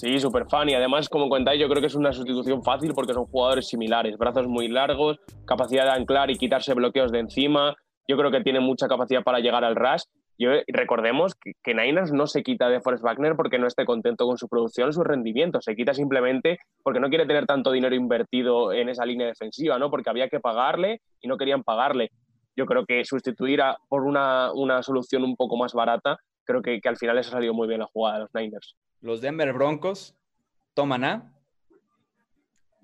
Sí, súper fan. Y además, como contáis, yo creo que es una sustitución fácil porque son jugadores similares. Brazos muy largos, capacidad de anclar y quitarse bloqueos de encima. Yo creo que tiene mucha capacidad para llegar al rush yo, recordemos que, Niners no se quita de Forrest Wagner porque no esté contento con su producción, su rendimiento. Se quita simplemente porque no quiere tener tanto dinero invertido en esa línea defensiva, ¿no? Porque había que pagarle y no querían pagarle. Yo creo que sustituir a, por una, una, solución un poco más barata, creo que al final les ha salido muy bien la jugada de los Niners. Los Denver Broncos toman a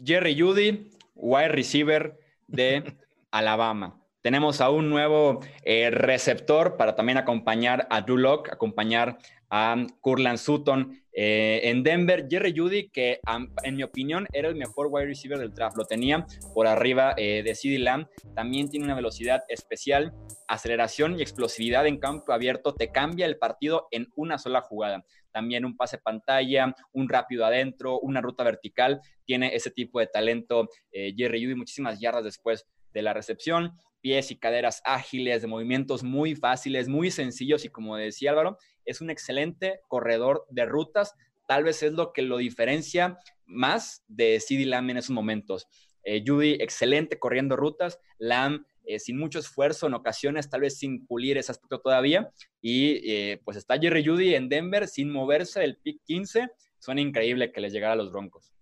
Jerry Judy, wide receiver de Alabama. Tenemos a un nuevo eh, receptor para también acompañar a Drew Locke, acompañar a Curland Sutton eh, en Denver. Jerry Judy, que en mi opinión era el mejor wide receiver del draft, lo tenía por arriba eh, de CD Lamb. También tiene una velocidad especial, aceleración y explosividad en campo abierto. Te cambia el partido en una sola jugada. También un pase pantalla, un rápido adentro, una ruta vertical. Tiene ese tipo de talento eh, Jerry Judy, muchísimas yardas después de la recepción pies y caderas ágiles, de movimientos muy fáciles, muy sencillos y como decía Álvaro, es un excelente corredor de rutas. Tal vez es lo que lo diferencia más de CD Lamb en esos momentos. Eh, Judy, excelente corriendo rutas. Lamb, eh, sin mucho esfuerzo, en ocasiones tal vez sin pulir ese aspecto todavía. Y eh, pues está Jerry Judy en Denver sin moverse del pick 15. Suena increíble que les llegara a los Broncos.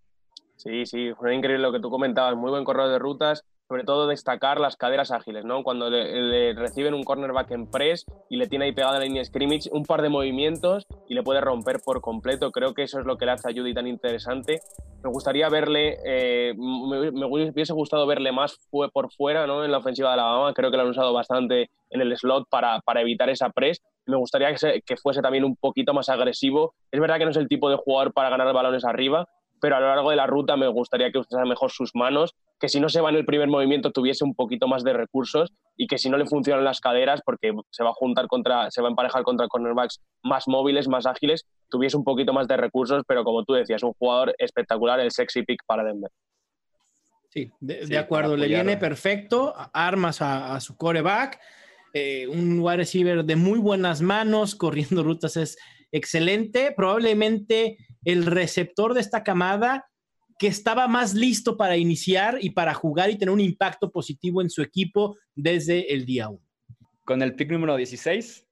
Sí, sí, fue increíble lo que tú comentabas. Muy buen corredor de rutas sobre todo destacar las caderas ágiles, ¿no? Cuando le, reciben un cornerback en press y le tiene ahí pegada la línea scrimmage, un par de movimientos y le puede romper por completo. Creo que eso es lo que le hace a Judy tan interesante. Me gustaría verle, eh, me, hubiese gustado verle más fue por fuera, ¿no? En la ofensiva de Alabama, creo que lo han usado bastante en el slot para, para evitar esa press. Me gustaría que, que fuese también un poquito más agresivo. Es verdad que no es el tipo de jugador para ganar balones arriba, pero a lo largo de la ruta me gustaría que usara mejor sus manos, que si no se va en el primer movimiento tuviese un poquito más de recursos y que si no le funcionan las caderas, porque se va a juntar contra, se va a emparejar contra cornerbacks más móviles, más ágiles, tuviese un poquito más de recursos, pero como tú decías, un jugador espectacular, el sexy pick para Denver. Sí, de, acuerdo, le viene perfecto, armas a, su coreback, eh, un wide receiver de muy buenas manos, corriendo rutas es excelente, probablemente el receptor de esta camada que estaba más listo para iniciar y para jugar y tener un impacto positivo en su equipo desde el día 1. Con el pick número 16,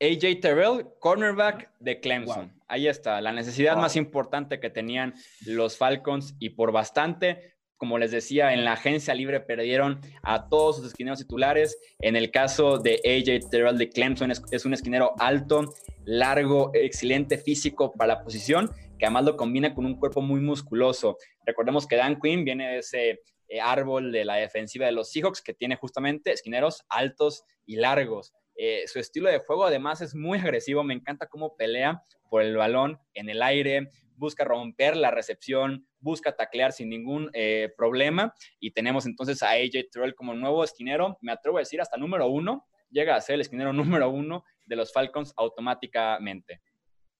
AJ Terrell, cornerback de Clemson. Ahí está, la necesidad más importante que tenían los Falcons y por bastante como les decía, en la agencia libre perdieron a todos sus esquineros titulares. En el caso de AJ Terrell de Clemson, es, un esquinero alto, largo, excelente físico para la posición, que además lo combina con un cuerpo muy musculoso. Recordemos que Dan Quinn viene de ese eh, árbol de la defensiva de los Seahawks, que tiene justamente esquineros altos y largos. Eh, su estilo de juego además es muy agresivo, me encanta cómo pelea por el balón en el aire, busca romper la recepción, busca taclear sin ningún eh, problema. Y tenemos entonces a AJ Terrell como nuevo esquinero, me atrevo a decir hasta número uno, llega a ser el esquinero número uno de los Falcons automáticamente.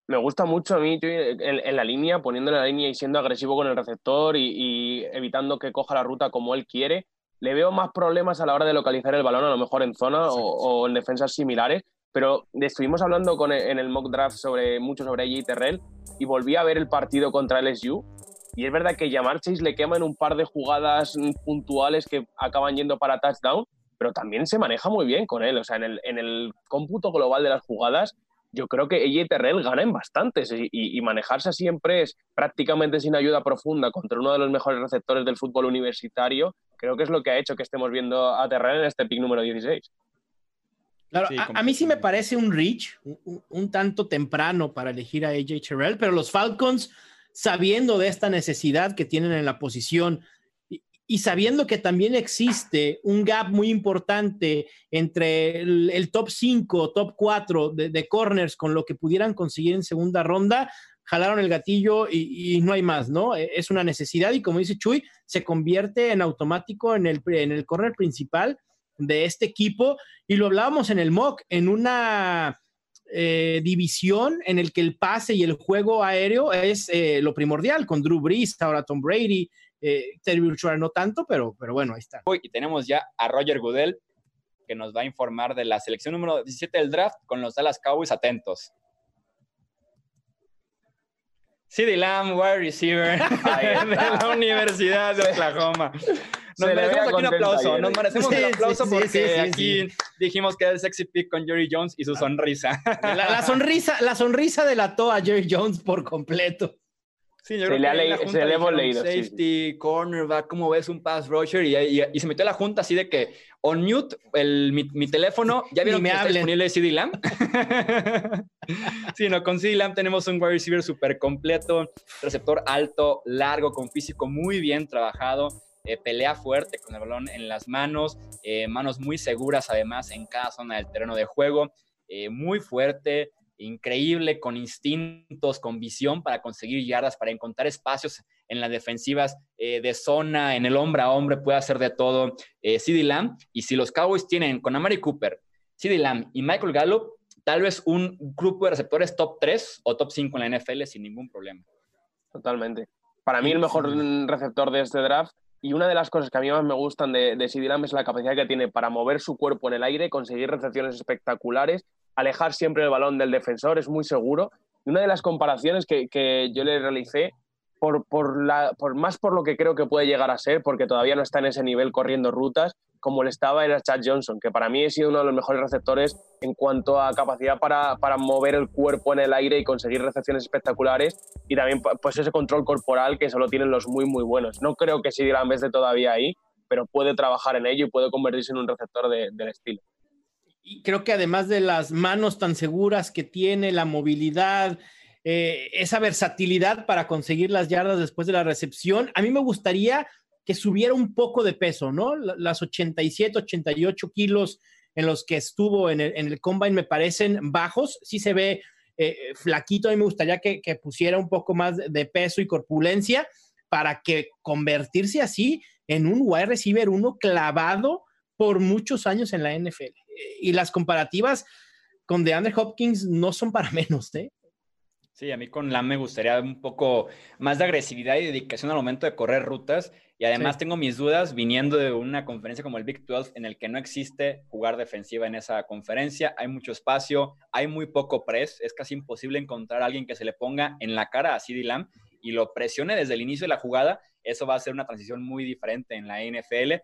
Me gusta mucho a mí en, la línea, poniendo en la línea y siendo agresivo con el receptor y, evitando que coja la ruta como él quiere. Le veo más problemas a la hora de localizar el balón, a lo mejor en zona o, en defensas similares, pero estuvimos hablando con, en el mock draft sobre, mucho sobre AJ Terrell y volví a ver el partido contra LSU. Y es verdad que Chase le quema en un par de jugadas puntuales que acaban yendo para touchdown, pero también se maneja muy bien con él. O sea, en el, en el cómputo global de las jugadas, yo creo que AJ Terrell gana en bastantes y, y, manejarse siempre es prácticamente sin ayuda profunda contra uno de los mejores receptores del fútbol universitario. Creo que es lo que ha hecho que estemos viendo a Terrell en este pick número 16. Claro, a, mí sí me parece un reach, un, tanto temprano para elegir a AJ Terrell, pero los Falcons, sabiendo de esta necesidad que tienen en la posición y, sabiendo que también existe un gap muy importante entre el, top 5, top 4 de, corners con lo que pudieran conseguir en segunda ronda, jalaron el gatillo y, no hay más, ¿no? E, es una necesidad y como dice Chuy, se convierte en automático en el, en el corner principal de este equipo y lo hablábamos en el mock, en una eh, división en el que el pase y el juego aéreo es eh, lo primordial, con Drew Brees, ahora Tom Brady, eh, Terry Bradshaw no tanto, pero, pero bueno, ahí está. Y tenemos ya a Roger Goodell, que nos va a informar de la selección número 17 del draft con los Dallas Cowboys atentos. CD Lamb, wide receiver de la Universidad de Oklahoma. Nos merecemos aquí un aplauso, nos merecemos un aplauso porque aquí dijimos que era el sexy pick con Jerry Jones y su sonrisa. La, sonrisa, la sonrisa delató a Jerry Jones por completo. Sí, yo se, le, le hemos leído. Safety, cornerback, ¿cómo ves un pass rusher? Y, se metió a la junta así de que on mute el, mi, teléfono. ¿Ya vieron que está disponible CD Lamb? sí, no, con CD Lamb tenemos un wide receiver súper completo, receptor alto, largo, con físico muy bien trabajado eh, pelea fuerte con el balón en las manos, eh, manos muy seguras además en cada zona del terreno de juego, muy fuerte, increíble, con instintos, con visión para conseguir yardas, para encontrar espacios en las defensivas de zona, en el hombre a hombre, puede hacer de todo eh, Lamb. Y si los Cowboys tienen con Amari Cooper, CeeDee Lamb y Michael Gallup, tal vez un grupo de receptores top 3 o top 5 en la NFL sin ningún problema. Totalmente. Para mí el mejor receptor de este draft y una de las cosas que a mí más me gustan de, de es la capacidad que tiene para mover su cuerpo en el aire, conseguir recepciones espectaculares, alejar siempre el balón del defensor, es muy seguro. Y una de las comparaciones que, que yo le realicé por, por, la, por, más por lo que creo que puede llegar a ser, porque todavía no está en ese nivel corriendo rutas, como le estaba era Chad Johnson, que para mí ha sido uno de los mejores receptores en cuanto a capacidad para, para mover el cuerpo en el aire y conseguir recepciones espectaculares y también pues ese control corporal que solo tienen los muy muy buenos. No creo que siga en vez de todavía ahí, pero puede trabajar en ello y puede convertirse en un receptor del estilo. Y creo que además de las manos tan seguras que tiene, la movilidad, eh, esa versatilidad para conseguir las yardas después de la recepción. A mí me gustaría que subiera un poco de peso, ¿no? Las 87, 88 kilos en los que estuvo en el, combine me parecen bajos. Sí se ve eh, flaquito. A mí me gustaría que, pusiera un poco más de peso y corpulencia para que convertirse así en un wide receiver uno clavado por muchos años en la NFL. Y las comparativas con DeAndre Hopkins no son para menos, ¿eh? Sí, a mí con Lam me gustaría un poco más de agresividad y dedicación al momento de correr rutas. Y además tengo mis dudas viniendo de una conferencia como el Big 12 en el que no existe jugar defensiva en esa conferencia. Hay mucho espacio, hay muy poco press. Es casi imposible encontrar a alguien que se le ponga en la cara a CeeDee Lamb y lo presione desde el inicio de la jugada. Eso va a ser una transición muy diferente en la NFL.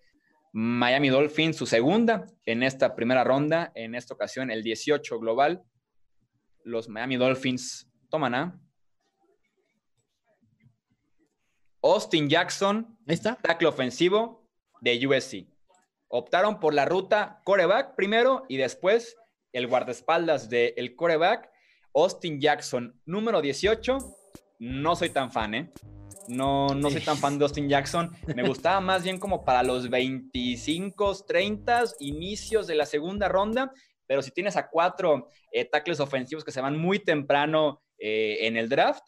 Miami Dolphins, su segunda en esta primera ronda, en esta ocasión el 18 global. Los Miami Dolphins Toman a. Austin Jackson, está. tackle ofensivo de USC. Optaron por la ruta coreback primero y después el guardaespaldas del el coreback. Austin Jackson, número 18. No soy tan fan, ¿eh? No, no soy tan fan de Austin Jackson. Me gustaba más bien como para los 25, 30, inicios de la segunda ronda. Pero si tienes a cuatro eh, tackles ofensivos que se van muy temprano eh, en el draft,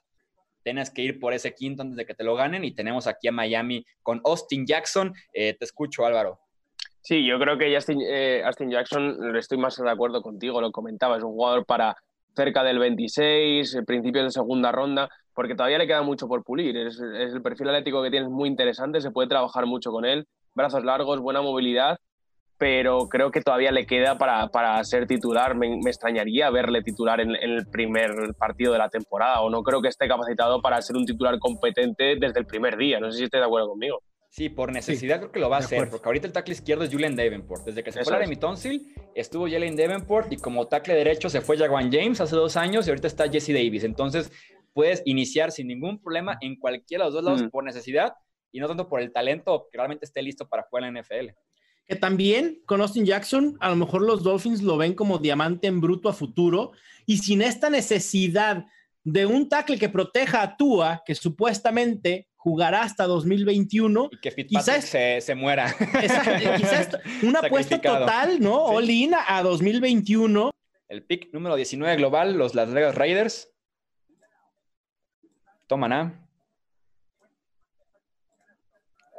tienes que ir por ese quinto antes de que te lo ganen. Y tenemos aquí a Miami con Austin Jackson. Eh, te escucho, Álvaro. Sí, yo creo que eh, Austin Jackson, estoy más de acuerdo contigo, lo comentaba, es un jugador para cerca del 26, principios de segunda ronda, porque todavía le queda mucho por pulir. Es, es el perfil atlético que tienes muy interesante, se puede trabajar mucho con él, brazos largos, buena movilidad pero creo que todavía le queda para, para ser titular. Me, extrañaría verle titular en, el primer partido de la temporada, o no creo que esté capacitado para ser un titular competente desde el primer día. No sé si esté de acuerdo conmigo. Sí, por necesidad creo que lo va a hacer, porque ahorita el tackle izquierdo es Julian Davenport. Desde que se fue a Remy Tonsil, estuvo Julian Davenport y como tackle derecho se fue Jaguan James hace dos años y ahorita está Jesse Davis. Entonces puedes iniciar sin ningún problema en cualquiera de los dos lados mm. por necesidad y no tanto por el talento que realmente esté listo para jugar en la NFL que también con Austin Jackson, a lo mejor los Dolphins lo ven como diamante en bruto a futuro y sin esta necesidad de un tackle que proteja a Tua, que supuestamente jugará hasta 2021. Y que quizás se, se, muera. quizás una apuesta total, ¿no? Olina a 2021. El pick número 19 global, los Las Vegas Raiders. Toman a.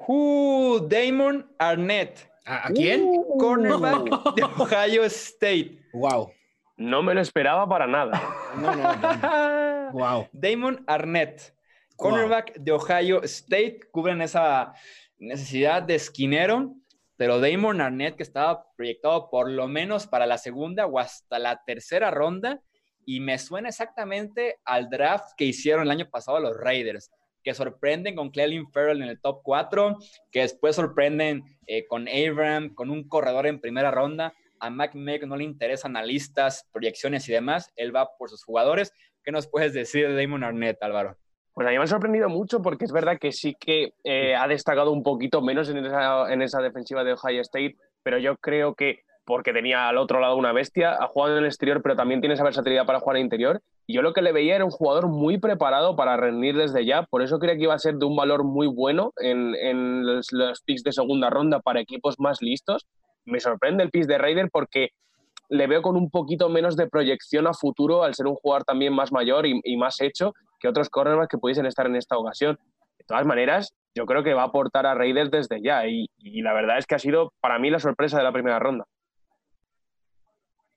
Who Damon Arnett ¿A, quién? Uh. cornerback de Ohio State. Wow. No me lo esperaba para nada. No, no, Wow. Damon Arnett, cornerback de Ohio State, cubren esa necesidad de esquinero, pero Damon Arnett, que estaba proyectado por lo menos para la segunda o hasta la tercera ronda, y me suena exactamente al draft que hicieron el año pasado los Raiders que sorprenden con Clelin Farrell en el top 4, que después sorprenden eh, con Abram, con un corredor en primera ronda. A Mac no le interesan analistas, proyecciones y demás. Él va por sus jugadores. ¿Qué nos puedes decir de Damon Arnett, Álvaro? Pues a mí me ha sorprendido mucho porque es verdad que sí que eh, ha destacado un poquito menos en esa, en esa defensiva de Ohio State, pero yo creo que porque tenía al otro lado una bestia, ha jugado en el exterior, pero también tiene esa versatilidad para jugar en interior. Y yo lo que le veía era un jugador muy preparado para rendir desde ya, por eso creía que iba a ser de un valor muy bueno en, los, picks de segunda ronda para equipos más listos. Me sorprende el pick de Raider porque le veo con un poquito menos de proyección a futuro al ser un jugador también más mayor y, más hecho que otros cornerbacks que pudiesen estar en esta ocasión. De todas maneras, yo creo que va a aportar a Raiders desde ya y la verdad es que ha sido para mí la sorpresa de la primera ronda.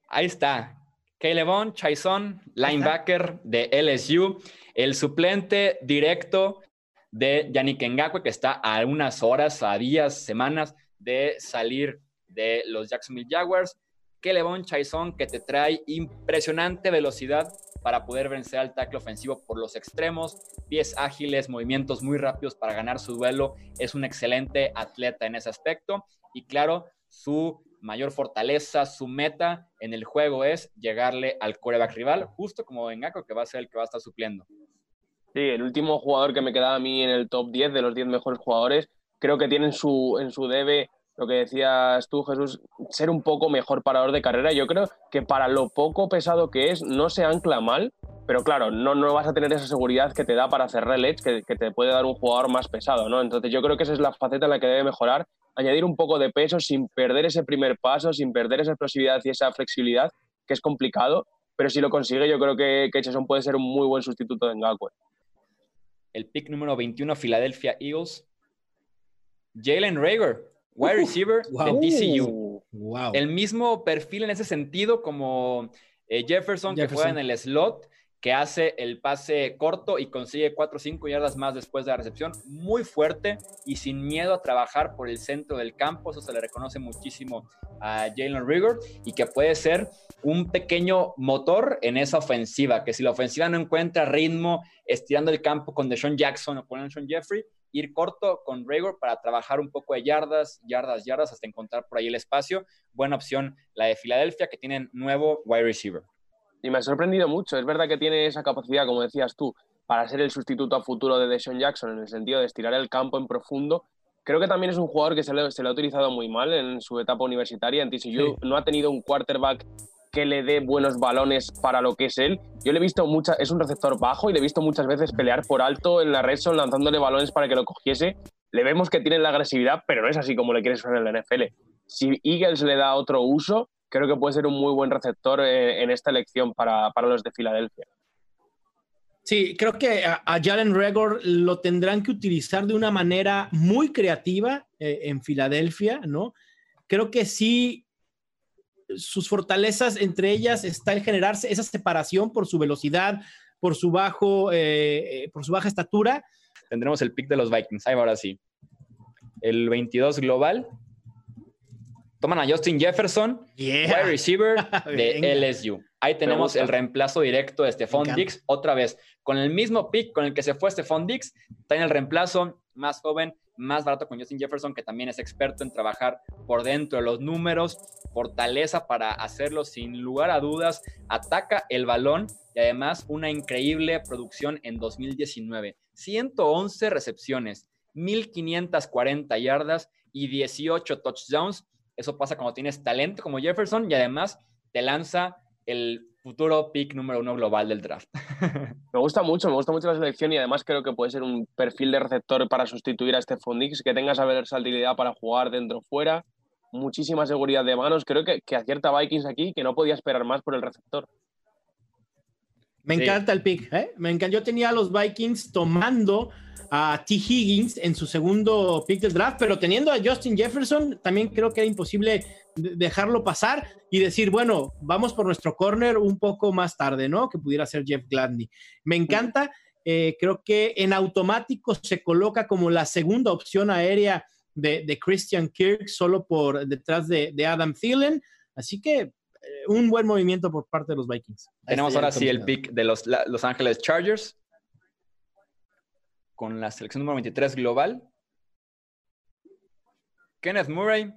Ahí está. Calebon Chaison, linebacker de LSU, el suplente directo de Yannick Ngakwe, que está a unas horas, a días, semanas de salir de los Jacksonville Jaguars. Calebon Chaison, que te trae impresionante velocidad para poder vencer al tackle ofensivo por los extremos, pies ágiles, movimientos muy rápidos para ganar su duelo. Es un excelente atleta en ese aspecto. Y claro, su mayor fortaleza, su meta en el juego es llegarle al coreback rival, justo como Ngako, que va a ser el que va a estar supliendo. Sí, el último jugador que me quedaba a mí en el top 10 de los 10 mejores jugadores, creo que tiene en su, en su debe lo que decías tú, Jesús, ser un poco mejor parador de carrera. Yo creo que para lo poco pesado que es, no se ancla mal, pero claro, no, no vas a tener esa seguridad que te da para hacer el que, que, te puede dar un jugador más pesado, ¿no? Entonces yo creo que esa es la faceta en la que debe mejorar añadir un poco de peso sin perder ese primer paso, sin perder esa explosividad y esa flexibilidad, que es complicado, pero si lo consigue yo creo que, que puede ser un muy buen sustituto de Ngakwe. El pick número 21, Philadelphia Eagles. Jalen Rager, wide receiver de TCU. Wow. El mismo perfil en ese sentido como eh, Jefferson, Jefferson, que juega en el slot que hace el pase corto y consigue 4 o 5 yardas más después de la recepción. Muy fuerte y sin miedo a trabajar por el centro del campo. Eso se le reconoce muchísimo a Jalen Rigor y que puede ser un pequeño motor en esa ofensiva. Que si la ofensiva no encuentra ritmo estirando el campo con Deshaun Jackson o con Deshaun Jeffrey, ir corto con Rigor para trabajar un poco de yardas, yardas, yardas hasta encontrar por ahí el espacio. Buena opción la de Filadelfia que tienen nuevo wide receiver. Y me ha sorprendido mucho. Es verdad que tiene esa capacidad, como decías tú, para ser el sustituto a futuro de Deshaun Jackson en el sentido de estirar el campo en profundo. Creo que también es un jugador que se le, ha utilizado muy mal en su etapa universitaria. En TCU no ha tenido un quarterback que le dé buenos balones para lo que es él. Yo le he visto muchas, es un receptor bajo y le he visto muchas veces pelear por alto en la red zone lanzándole balones para que lo cogiese. Le vemos que tiene la agresividad, pero no es así como le quieres en la NFL. Si Eagles le da otro uso, creo que puede ser un muy buen receptor eh, en esta elección para, los de Filadelfia. Sí, creo que a, Jalen Regor lo tendrán que utilizar de una manera muy creativa eh, en Filadelfia, ¿no? Creo que sí, sus fortalezas, entre ellas está el generarse esa separación por su velocidad, por su bajo, eh, por su baja estatura. Tendremos el pick de los Vikings, ahora sí. El 22 global, Toman a Justin Jefferson, wide receiver de LSU. Ahí tenemos el reemplazo directo de Stephon Dix. Otra vez, con el mismo pick con el que se fue Stephon Dix, está en el reemplazo más joven, más barato con Justin Jefferson, que también es experto en trabajar por dentro de los números, fortaleza para hacerlo sin lugar a dudas, ataca el balón y además una increíble producción en 2019. 111 recepciones, 1540 yardas y 18 touchdowns eso pasa cuando tienes talento como Jefferson y además te lanza el futuro pick número uno global del draft. me gusta mucho, me gusta mucho la selección y además creo que puede ser un perfil de receptor para sustituir a este Dix, que tenga esa versatilidad para jugar dentro o fuera, muchísima seguridad de manos. Creo que, que acierta Vikings aquí, que no podía esperar más por el receptor. Me encanta el pick, ¿eh? Me encanta. Yo tenía a los Vikings tomando a T. Higgins en su segundo pick del draft, pero teniendo a Justin Jefferson, también creo que era imposible dejarlo pasar y decir, bueno, vamos por nuestro corner un poco más tarde, ¿no? Que pudiera ser Jeff Gladney. Me encanta, eh, creo que en automático se coloca como la segunda opción aérea de, Christian Kirk, solo por detrás de, Adam Thielen. Así que un buen movimiento por parte de los Vikings. Tenemos ahora sí el pick de los Los Ángeles Chargers con la selección número 23 global. Kenneth Murray,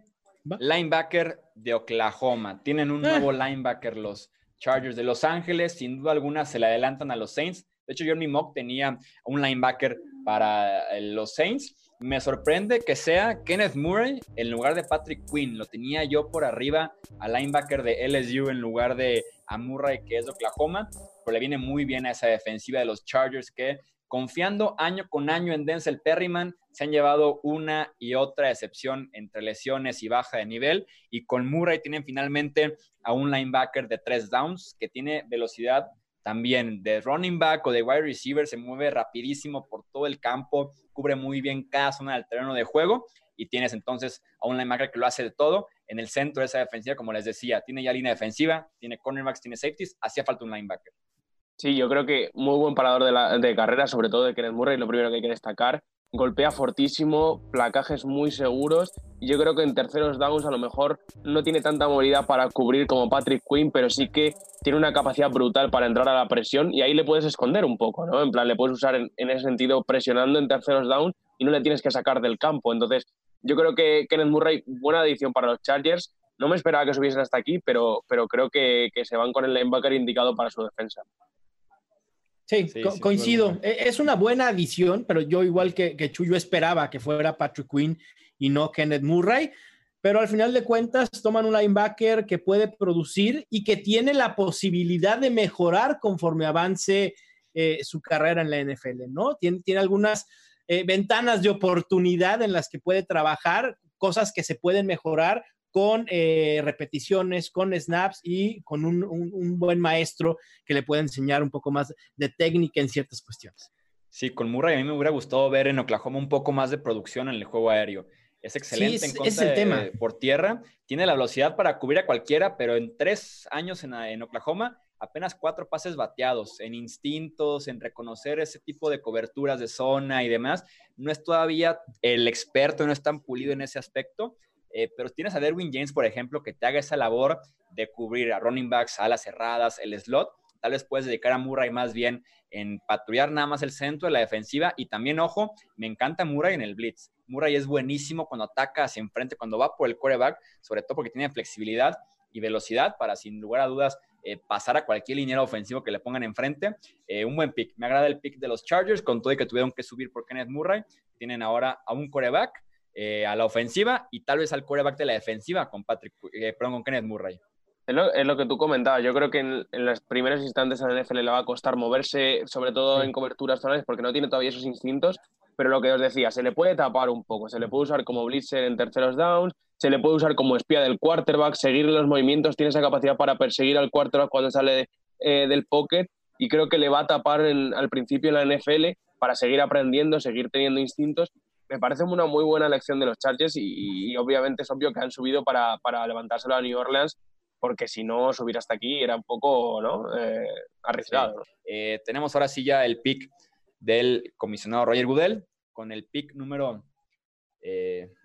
linebacker de Oklahoma. Tienen un nuevo ah. linebacker los Chargers de Los Ángeles. Sin duda alguna se le adelantan a los Saints. De hecho, yo en mi mock tenía un linebacker para eh, los Saints me sorprende que sea Kenneth Murray en lugar de Patrick Quinn. Lo tenía yo por arriba al linebacker de LSU en lugar de a Murray, que es de Oklahoma, pero le viene muy bien a esa defensiva de los Chargers que confiando año con año en Denzel Perryman, se han llevado una y otra excepción entre lesiones y baja de nivel. Y con Murray tienen finalmente a un linebacker de tres downs que tiene velocidad también de running back o de wide receiver, se mueve rapidísimo por todo el campo, cubre muy bien cada zona del terreno de juego y tienes entonces a un linebacker que lo hace de todo en el centro de esa defensiva, como les decía, tiene ya línea defensiva, tiene cornerbacks, tiene safeties, hacía falta un linebacker. Sí, yo creo que muy buen parador de, la, carrera, sobre todo de Kenneth Murray, lo primero que hay que destacar. Golpea fortísimo, placajes muy seguros. Yo creo que en terceros downs a lo mejor no tiene tanta movilidad para cubrir como Patrick Quinn, pero sí que tiene una capacidad brutal para entrar a la presión y ahí le puedes esconder un poco, ¿no? En plan, le puedes usar en, ese sentido presionando en terceros downs y no le tienes que sacar del campo. Entonces, yo creo que Kenneth Murray, buena adición para los Chargers. No me esperaba que subiesen hasta aquí, pero, pero creo que, que se van con el linebacker indicado para su defensa. Sí, coincido. E, es una buena adición, pero yo igual que, que Chuyo esperaba que fuera Patrick Quinn y no Kenneth Murray. Pero al final de cuentas toman un linebacker que puede producir y que tiene la posibilidad de mejorar conforme avance eh, su carrera en la NFL, ¿no? Tiene, tiene algunas eh, ventanas de oportunidad en las que puede trabajar, cosas que se pueden mejorar, con eh, repeticiones, con snaps y con un, buen maestro que le pueda enseñar un poco más de técnica en ciertas cuestiones. Sí, con Murray a mí me hubiera gustado ver en Oklahoma un poco más de producción en el juego aéreo. Es excelente en contra tema. por tierra. Tiene la velocidad para cubrir a cualquiera, pero en tres años en, en Oklahoma apenas cuatro pases bateados en instintos, en reconocer ese tipo de coberturas de zona y demás. No es todavía el experto, no es tan pulido en ese aspecto, eh, pero tienes a Derwin James, por ejemplo, que te haga esa labor de cubrir a running backs, alas cerradas, el slot. Tal vez puedes dedicar a Murray más bien en patrullar nada más el centro de la defensiva. Y también, ojo, me encanta Murray en el blitz. Murray es buenísimo cuando ataca hacia enfrente, cuando va por el quarterback, sobre todo porque tiene flexibilidad y velocidad para, sin lugar a dudas, eh, pasar a cualquier liniero ofensivo que le pongan enfrente. Eh, un buen pick. Me agrada el pick de los Chargers, con todo y que tuvieron que subir por Kenneth Murray. Tienen ahora a un quarterback eh, a la ofensiva y tal vez al quarterback de la defensiva con Patrick, eh, perdón, con Kenneth Murray. Es lo, que tú comentabas. Yo creo que en, los primeros instantes a la NFL le va a costar moverse, sobre todo en coberturas zonales, porque no tiene todavía esos instintos. Pero lo que os decía, se le puede tapar un poco, se le puede usar como blitzer en terceros downs, se le puede usar como espía del quarterback, seguir los movimientos, tiene esa capacidad para perseguir al quarterback cuando sale eh, del pocket y creo que le va a tapar al principio en la NFL para seguir aprendiendo, seguir teniendo instintos me parece una muy buena elección de los Chargers y, obviamente es obvio que han subido para, para levantárselo a New Orleans porque si no subir hasta aquí era un poco ¿no? Eh, arriesgado. Eh, tenemos ahora sí ya el pick del comisionado Roger Goodell con el pick número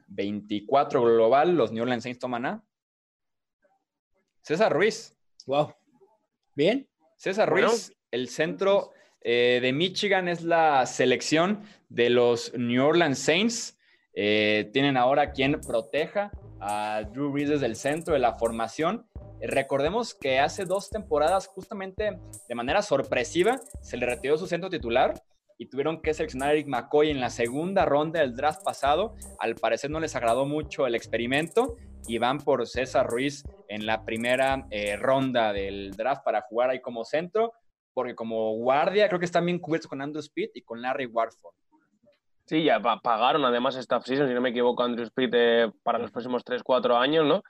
24 eh, global, los New Orleans Saints toman a César Ruiz. Wow. Bien. César Ruiz, el centro eh, de Michigan es la selección de los New Orleans Saints. Eh, tienen ahora quien proteja a Drew Brees desde el centro de la formación. Eh, recordemos que hace dos temporadas, justamente de manera sorpresiva, se le retiró su centro titular y tuvieron que seleccionar a Eric McCoy en la segunda ronda del draft pasado. Al parecer no les agradó mucho el experimento y van por César Ruiz en la primera ronda del draft para jugar ahí como centro porque como guardia creo que están bien cubiertos con Andrew Speed y con Larry Warford. Sí, ya pagaron además esta season, si no me equivoco, Andrew Speed eh, para los próximos 3-4 años, ¿no?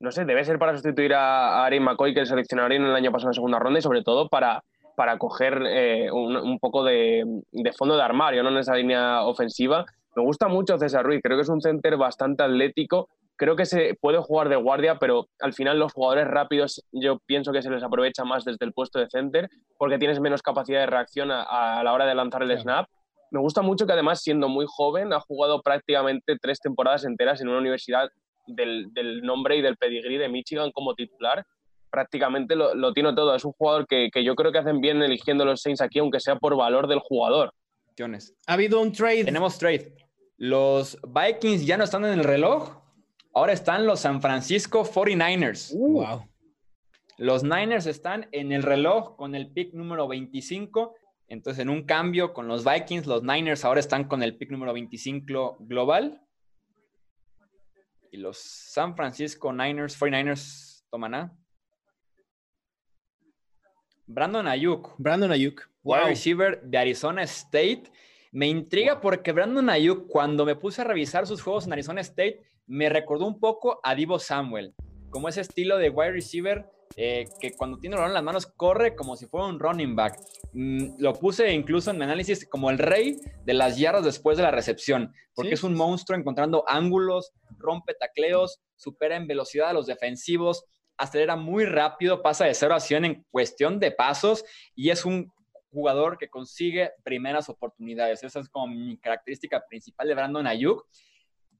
No sé, debe ser para sustituir a, Ari McCoy, que seleccionaron el año pasado en la segunda ronda, y sobre todo para, para coger eh, un, poco de, de, fondo de armario ¿no? en esa línea ofensiva. Me gusta mucho César Ruiz, creo que es un center bastante atlético creo que se puede jugar de guardia, pero al final los jugadores rápidos yo pienso que se les aprovecha más desde el puesto de center porque tienes menos capacidad de reacción a, la hora de lanzar el snap. Me gusta mucho que además siendo muy joven ha jugado prácticamente tres temporadas enteras en una universidad del, nombre y del pedigrí de Michigan como titular. Prácticamente lo, tiene todo. Es un jugador que, que, yo creo que hacen bien eligiendo los Saints aquí, aunque sea por valor del jugador. Ha habido un trade. Tenemos trade. Los Vikings ya no están en el reloj. Ahora están los San Francisco 49ers. Uh. wow. Los Niners están en el reloj con el pick número 25. Entonces, en un cambio con los Vikings, los Niners ahora están con el pick número 25 global. Y los San Francisco Niners, 49ers, toman a Brandon Ayuk. Brandon Ayuk. Wide receiver de Arizona State. Me intriga porque Brandon Ayuk, cuando me puse a revisar sus juegos en Arizona State, me recordó un poco a Divo Samuel, como ese estilo de wide receiver eh, que cuando tiene el balón en las manos corre como si fuera un running back. Mm, lo puse incluso en mi análisis como el rey de las yardas después de la recepción, porque es un monstruo encontrando ángulos, rompe tacleos, supera en velocidad a los defensivos, acelera muy rápido, pasa de 0 a 100 en cuestión de pasos y es un jugador que consigue primeras oportunidades. Esa es como mi característica principal de Brandon Ayuk.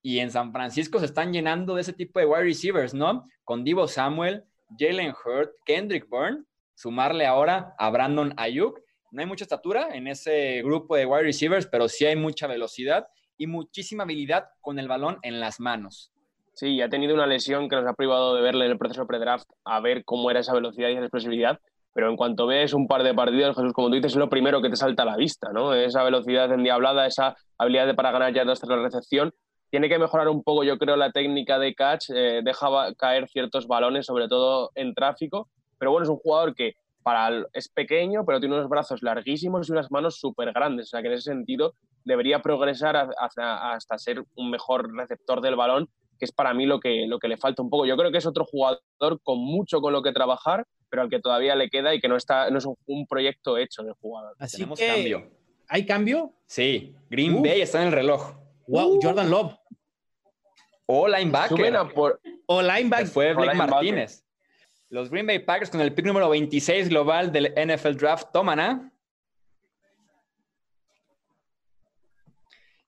Y en San Francisco se están llenando de ese tipo de wide receivers, ¿no? Con Divo Samuel, Jalen Hurt, Kendrick Byrne, sumarle ahora a Brandon Ayuk. No hay mucha estatura en ese grupo de wide receivers, pero sí hay mucha velocidad y muchísima habilidad con el balón en las manos. Sí, ha tenido una lesión que nos ha privado de verle en el proceso pre-draft a ver cómo era esa velocidad y esa explosividad, pero en cuanto ves un par de partidos, Jesús, como tú dices, es lo primero que te salta a la vista, ¿no? Esa velocidad endiablada, esa habilidad de para ganar yardas tras la recepción. Tiene que mejorar un poco, yo creo, la técnica de catch, eh, deja caer ciertos balones, sobre todo en tráfico, pero bueno, es un jugador que para es pequeño, pero tiene unos brazos larguísimos y unas manos súper grandes, o sea que en ese sentido debería progresar hasta ser un mejor receptor del balón, que es para mí lo que, lo que le falta un poco. Yo creo que es otro jugador con mucho con lo que trabajar, pero al que todavía le queda y que no, está, no es un, proyecto hecho de jugador. Así Tenemos cambio. ¿Hay cambio? Sí, Green Bay está en el reloj. Wow, Jordan Love. O linebacker. O linebacker. Fue Blake Martínez. Los Green Bay Packers con el pick número 26 global del NFL Draft toman a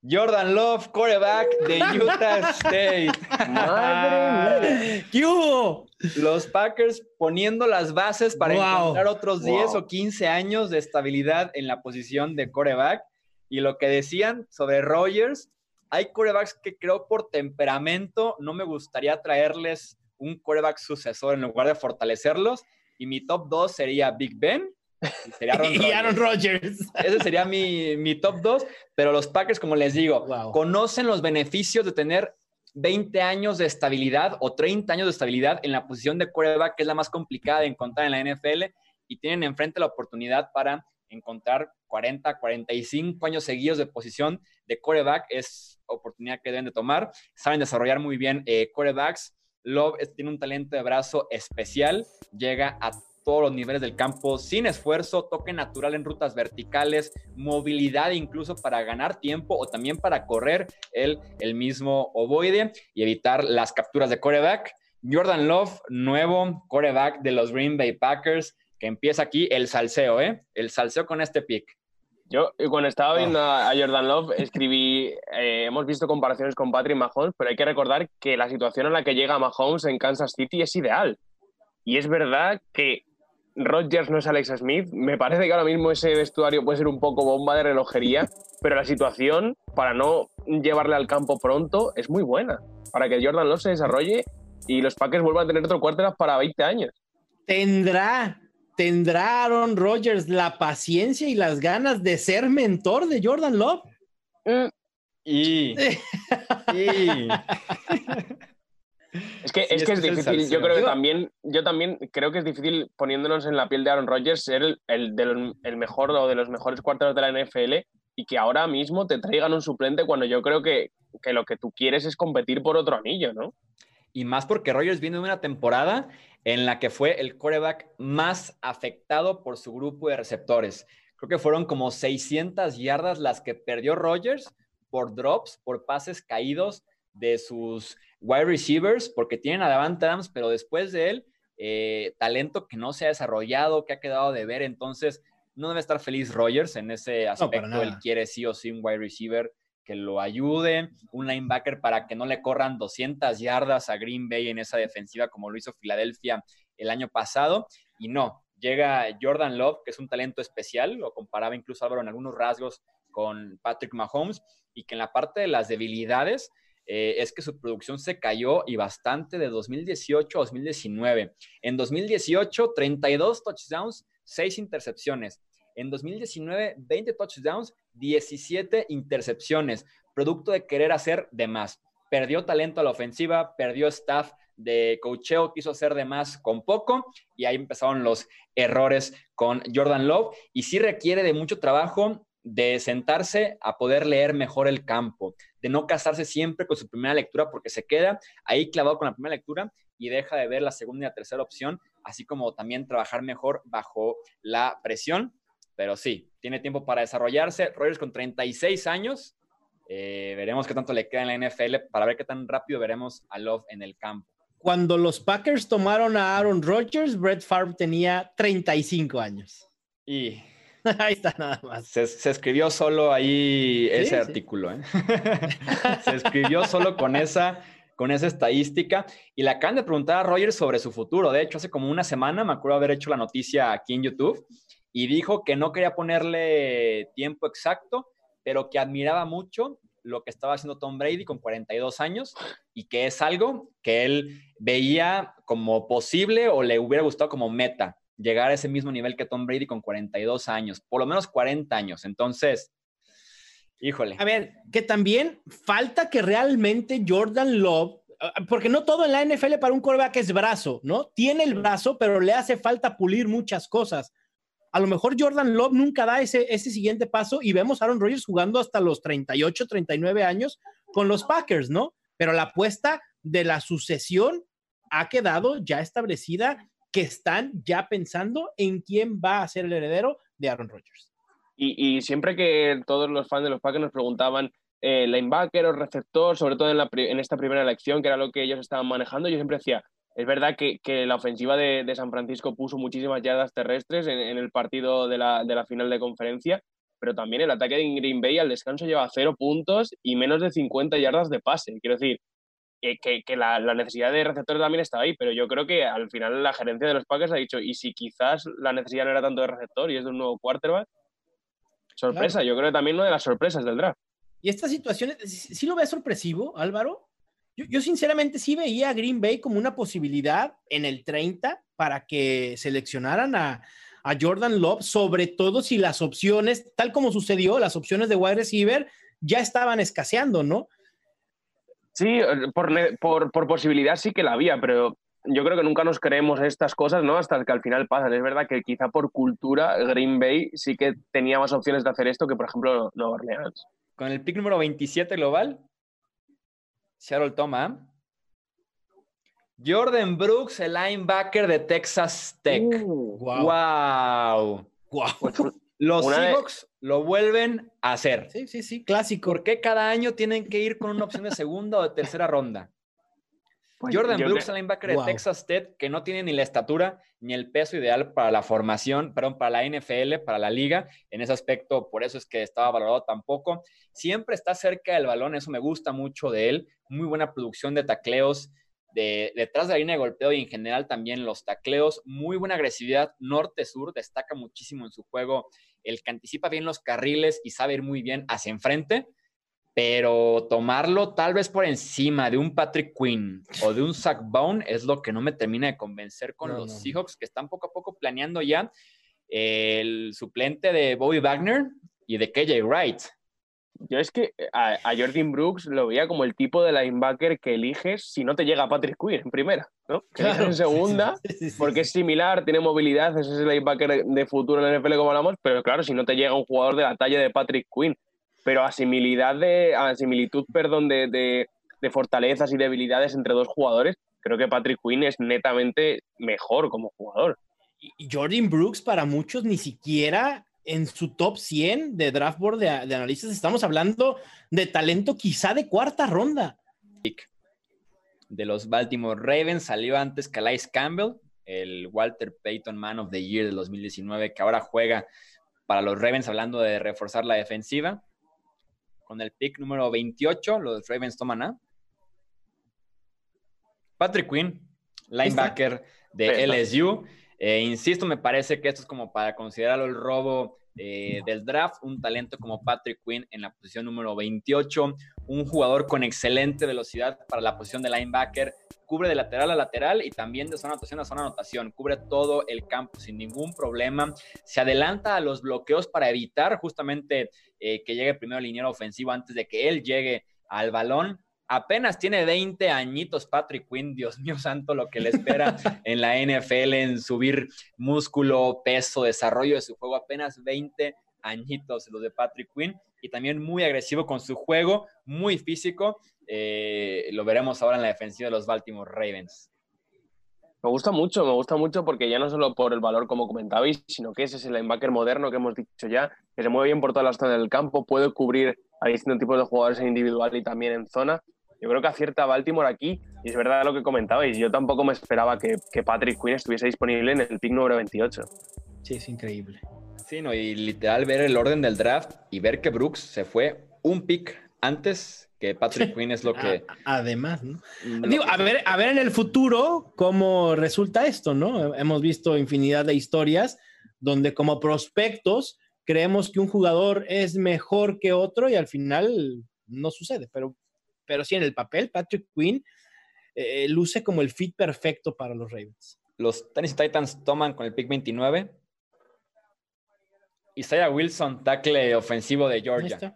Jordan Love, quarterback de Utah State. ¡Madre ¿Qué hubo? Los Packers poniendo las bases para encontrar otros 10 o 15 años de estabilidad en la posición de quarterback. Y lo que decían sobre Rogers, hay quarterbacks que creo por temperamento no me gustaría traerles un quarterback sucesor en lugar de fortalecerlos. Y mi top 2 sería Big Ben y Aaron Rodgers. Ese sería mi, top 2, pero los Packers, como les digo, conocen los beneficios de tener 20 años de estabilidad o 30 años de estabilidad en la posición de quarterback, que es la más complicada de encontrar en la NFL, y tienen enfrente la oportunidad para encontrar 40, 45 años seguidos de posición de quarterback. Es oportunidad que deben de tomar. Saben desarrollar muy bien eh, quarterbacks. Love tiene un talento de brazo especial, llega a todos los niveles del campo sin esfuerzo, toque natural en rutas verticales, movilidad incluso para ganar tiempo o también para correr el, el mismo ovoide y evitar las capturas de coreback. Jordan Love, nuevo coreback de los Green Bay Packers, que empieza aquí el salseo, ¿eh? El salseo con este pick. Yo, cuando estaba viendo a Jordan Love, escribí, eh, hemos visto comparaciones con Patrick Mahomes, pero hay que recordar que la situación en la que llega Mahomes en Kansas City es ideal. Y es verdad que Rodgers no es Alex Smith. Me parece que ahora mismo ese vestuario puede ser un poco bomba de relojería, pero la situación, para no llevarle al campo pronto, es muy buena. Para que Jordan Love se desarrolle y los Packers vuelvan a tener otro quarterback para 20 años. Tendrá, tendrá Aaron Rodgers la paciencia y las ganas de ser mentor de Jordan Love. Mm. Y, y. Es que es, que es difícil. Yo creo que también, yo también creo que es difícil poniéndonos en la piel de Aaron Rodgers ser el, el, mejor o de los mejores cuartos de la NFL y que ahora mismo te traigan un suplente cuando yo creo que, que lo que tú quieres es competir por otro anillo, ¿no? Y más porque Rodgers viene de una temporada en la que fue el quarterback más afectado por su grupo de receptores. Creo que fueron como 600 yardas las que perdió Rodgers por drops, por pases caídos de sus wide receivers, porque tienen a Davante Adams, pero después de él, eh, talento que no se ha desarrollado, que ha quedado de ver, entonces no debe estar feliz Rogers en ese aspecto. él quiere sí o sí un wide receiver que lo ayude, un linebacker para que no le corran 200 yardas a Green Bay en esa defensiva como lo hizo Filadelfia el año pasado. Y no, llega Jordan Love, que es un talento especial, lo comparaba incluso Álvaro en algunos rasgos con Patrick Mahomes, y que en la parte de las debilidades eh, es que su producción se cayó y bastante de 2018 a 2019. En 2018, 32 touchdowns, 6 intercepciones. En 2019, 20 touchdowns, 17 intercepciones, producto de querer hacer de más. Perdió talento a la ofensiva, perdió staff de cocheo, quiso hacer de más con poco y ahí empezaron los errores con Jordan Love y sí requiere de mucho trabajo de sentarse a poder leer mejor el campo, de no casarse siempre con su primera lectura porque se queda ahí clavado con la primera lectura y deja de ver la segunda y la tercera opción, así como también trabajar mejor bajo la presión. Pero sí, tiene tiempo para desarrollarse. Rogers con 36 años. Eh, veremos qué tanto le queda en la NFL para ver qué tan rápido veremos a Love en el campo. Cuando los Packers tomaron a Aaron Rodgers, Brett Favre tenía 35 años. Y Ahí está nada más. Se, escribió solo ahí ese artículo. ¿eh? se escribió solo con esa, con esa estadística. Y le acaban de preguntar a Rogers sobre su futuro. De hecho, hace como una semana me acuerdo haber hecho la noticia aquí en YouTube y dijo que no quería ponerle tiempo exacto, pero que admiraba mucho lo que estaba haciendo Tom Brady con 42 años y que es algo que él veía como posible o le hubiera gustado como meta llegar a ese mismo nivel que Tom Brady con 42 años, por lo menos 40 años. Entonces, híjole. A ver, que también falta que realmente Jordan Love, ah, porque no todo en la NFL para un quarterback es brazo, ¿no? Tiene el brazo, pero le hace falta pulir muchas cosas. A lo mejor Jordan Love nunca da ese, ese siguiente paso y vemos a Aaron Rodgers jugando hasta los 38, 39 años con los Packers, ¿no? Pero la apuesta de la sucesión ha quedado ya establecida que están ya pensando en quién va a ser el heredero de Aaron Rodgers. Y, siempre que todos los fans de los Packers nos preguntaban eh, linebacker o receptor, sobre todo en, esta primera elección, que era lo que ellos estaban manejando, yo siempre decía, es verdad que, la ofensiva de, San Francisco puso muchísimas yardas terrestres en, en el partido de la, de la, final de conferencia, pero también el ataque de Green Bay al descanso lleva cero puntos y menos de 50 yardas de pase. Quiero decir, que, la, necesidad de receptores también estaba ahí, pero yo creo que al final la gerencia de los Packers ha dicho, y si quizás la necesidad no era tanto de receptor y es de un nuevo quarterback, sorpresa, yo creo que también una de las sorpresas del draft. Y esta situación, ¿sí lo ves sorpresivo, Álvaro? Yo, sinceramente sí veía a Green Bay como una posibilidad en el 30 para que seleccionaran a, a Jordan Love, sobre todo si las opciones, tal como sucedió, las opciones de wide receiver ya estaban escaseando, ¿no? Sí, eh, por, por, posibilidad sí que la había, pero yo creo que nunca nos creemos estas cosas, ¿no? Hasta que al final pasan. Es verdad que quizá por cultura Green Bay sí que tenía más opciones de hacer esto que, por ejemplo, Nueva Orleans. Con el pick número 27 global, Seattle toma Jordan Brooks, el linebacker de Texas Tech. Uh, wow. wow. Los Seahawks lo vuelven a hacer. Sí, sí, sí, clásico. ¿Por qué cada año tienen que ir con una opción de segunda o de tercera ronda? Pues, Jordan Brooks, el linebacker de Texas Tech, que no tiene ni la estatura ni el peso ideal para la formación, perdón, para la NFL, para la liga. En ese aspecto, por eso es que estaba valorado tampoco. Siempre está cerca del balón, eso me gusta mucho de él. Muy buena producción de tacleos, de, detrás de la línea de golpeo y en general también los tacleos, muy buena agresividad norte-sur, destaca muchísimo en su juego el que anticipa bien los carriles y sabe ir muy bien hacia enfrente, pero tomarlo tal vez por encima de un Patrick Quinn o de un Zach Bone es lo que no me termina de convencer con los Seahawks que están poco a poco planeando ya el suplente de Bobby Wagner y de KJ Wright. Yo es que a, Jordan Brooks lo veía como el tipo de linebacker que eliges si no te llega Patrick Quinn en primera, ¿no? Que en segunda, porque es similar, tiene movilidad, es ese linebacker de futuro en la NFL como hablamos, pero claro, si no te llega un jugador de la talla de Patrick Quinn, pero a similidad de, a similitud, perdón, de, de, de fortalezas y debilidades entre dos jugadores, creo que Patrick Quinn es netamente mejor como jugador. Jordan Brooks para muchos ni siquiera en su top 100 de draft board de, analistas. Estamos hablando de talento quizá de cuarta ronda. De los Baltimore Ravens salió antes Calais Campbell, el Walter Payton Man of the Year del 2019, que ahora juega para los Ravens, hablando de reforzar la defensiva. Con el pick número 28, los Ravens toman a Patrick Quinn, linebacker de LSU. Eh, insisto, me parece que esto es como para considerarlo el robo eh, del draft, un talento como Patrick Quinn en la posición número 28, un jugador con excelente velocidad para la posición de linebacker, cubre de lateral a lateral y también de zona anotación a zona anotación, cubre todo el campo sin ningún problema, se adelanta a los bloqueos para evitar justamente eh, que llegue primero el liniero ofensivo antes de que él llegue al balón, Apenas tiene 20 añitos Patrick Quinn, Dios mío santo, lo que le espera en la NFL en subir músculo, peso, desarrollo de su juego, apenas 20 añitos los de Patrick Quinn y también muy agresivo con su juego, muy físico. Eh, lo veremos ahora en la defensiva de los Baltimore Ravens. Me gusta mucho, me gusta mucho porque ya no solo por el valor como comentabais, sino que ese es el linebacker moderno que hemos dicho ya, que se mueve bien por todas las zonas del campo, puede cubrir a distintos tipos de jugadores en individual y también en zona yo creo que acierta Baltimore aquí, y es verdad lo que comentabais, yo tampoco me esperaba que, Patrick Quinn estuviese disponible en el pick número 28. Sí, es increíble. Sí, no, y literal ver el orden del draft y ver que Brooks se fue un pick antes que Patrick Quinn es lo que... Además, ¿no? Digo, a ver, a ver en el futuro cómo resulta esto, ¿no? Hemos visto infinidad de historias donde como prospectos creemos que un jugador es mejor que otro y al final no sucede, pero pero sí en el papel, Patrick Quinn eh, luce como el fit perfecto para los Ravens. Los Tennessee Titans toman con el pick 29. Isaiah Wilson, tackle ofensivo de Georgia.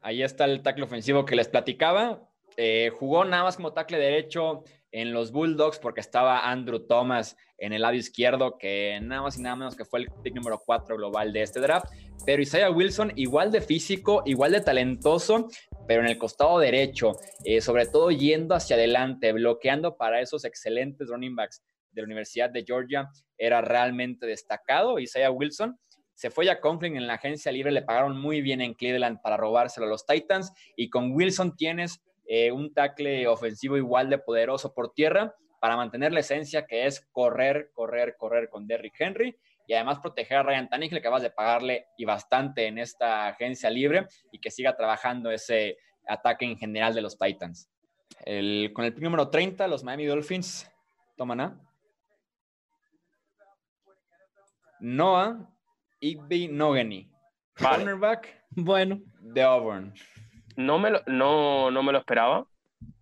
Ahí está, el tackle ofensivo que les platicaba. Eh, jugó nada más como tackle derecho en los Bulldogs porque estaba Andrew Thomas en el lado izquierdo, que nada más y nada menos que fue el pick número 4 global de este draft. Pero Isaiah Wilson, igual de físico, igual de talentoso, pero en el costado derecho, eh, sobre todo yendo hacia adelante, bloqueando para esos excelentes running backs de la Universidad de Georgia, era realmente destacado. Isaiah Wilson se fue a Conklin en la agencia libre, le pagaron muy bien en Cleveland para robárselo a los Titans, y con Wilson tienes eh, un tackle ofensivo igual de poderoso por tierra para mantener la esencia que es correr, correr, correr con Derrick Henry y además proteger a Ryan Tannehill, que acabas de pagarle y bastante en esta agencia libre y que siga trabajando ese ataque en general de los Titans. con el número 30, los Miami Dolphins toman a Noah Igby Nogany, cornerback bueno. de Auburn. No me lo, no, no me lo esperaba.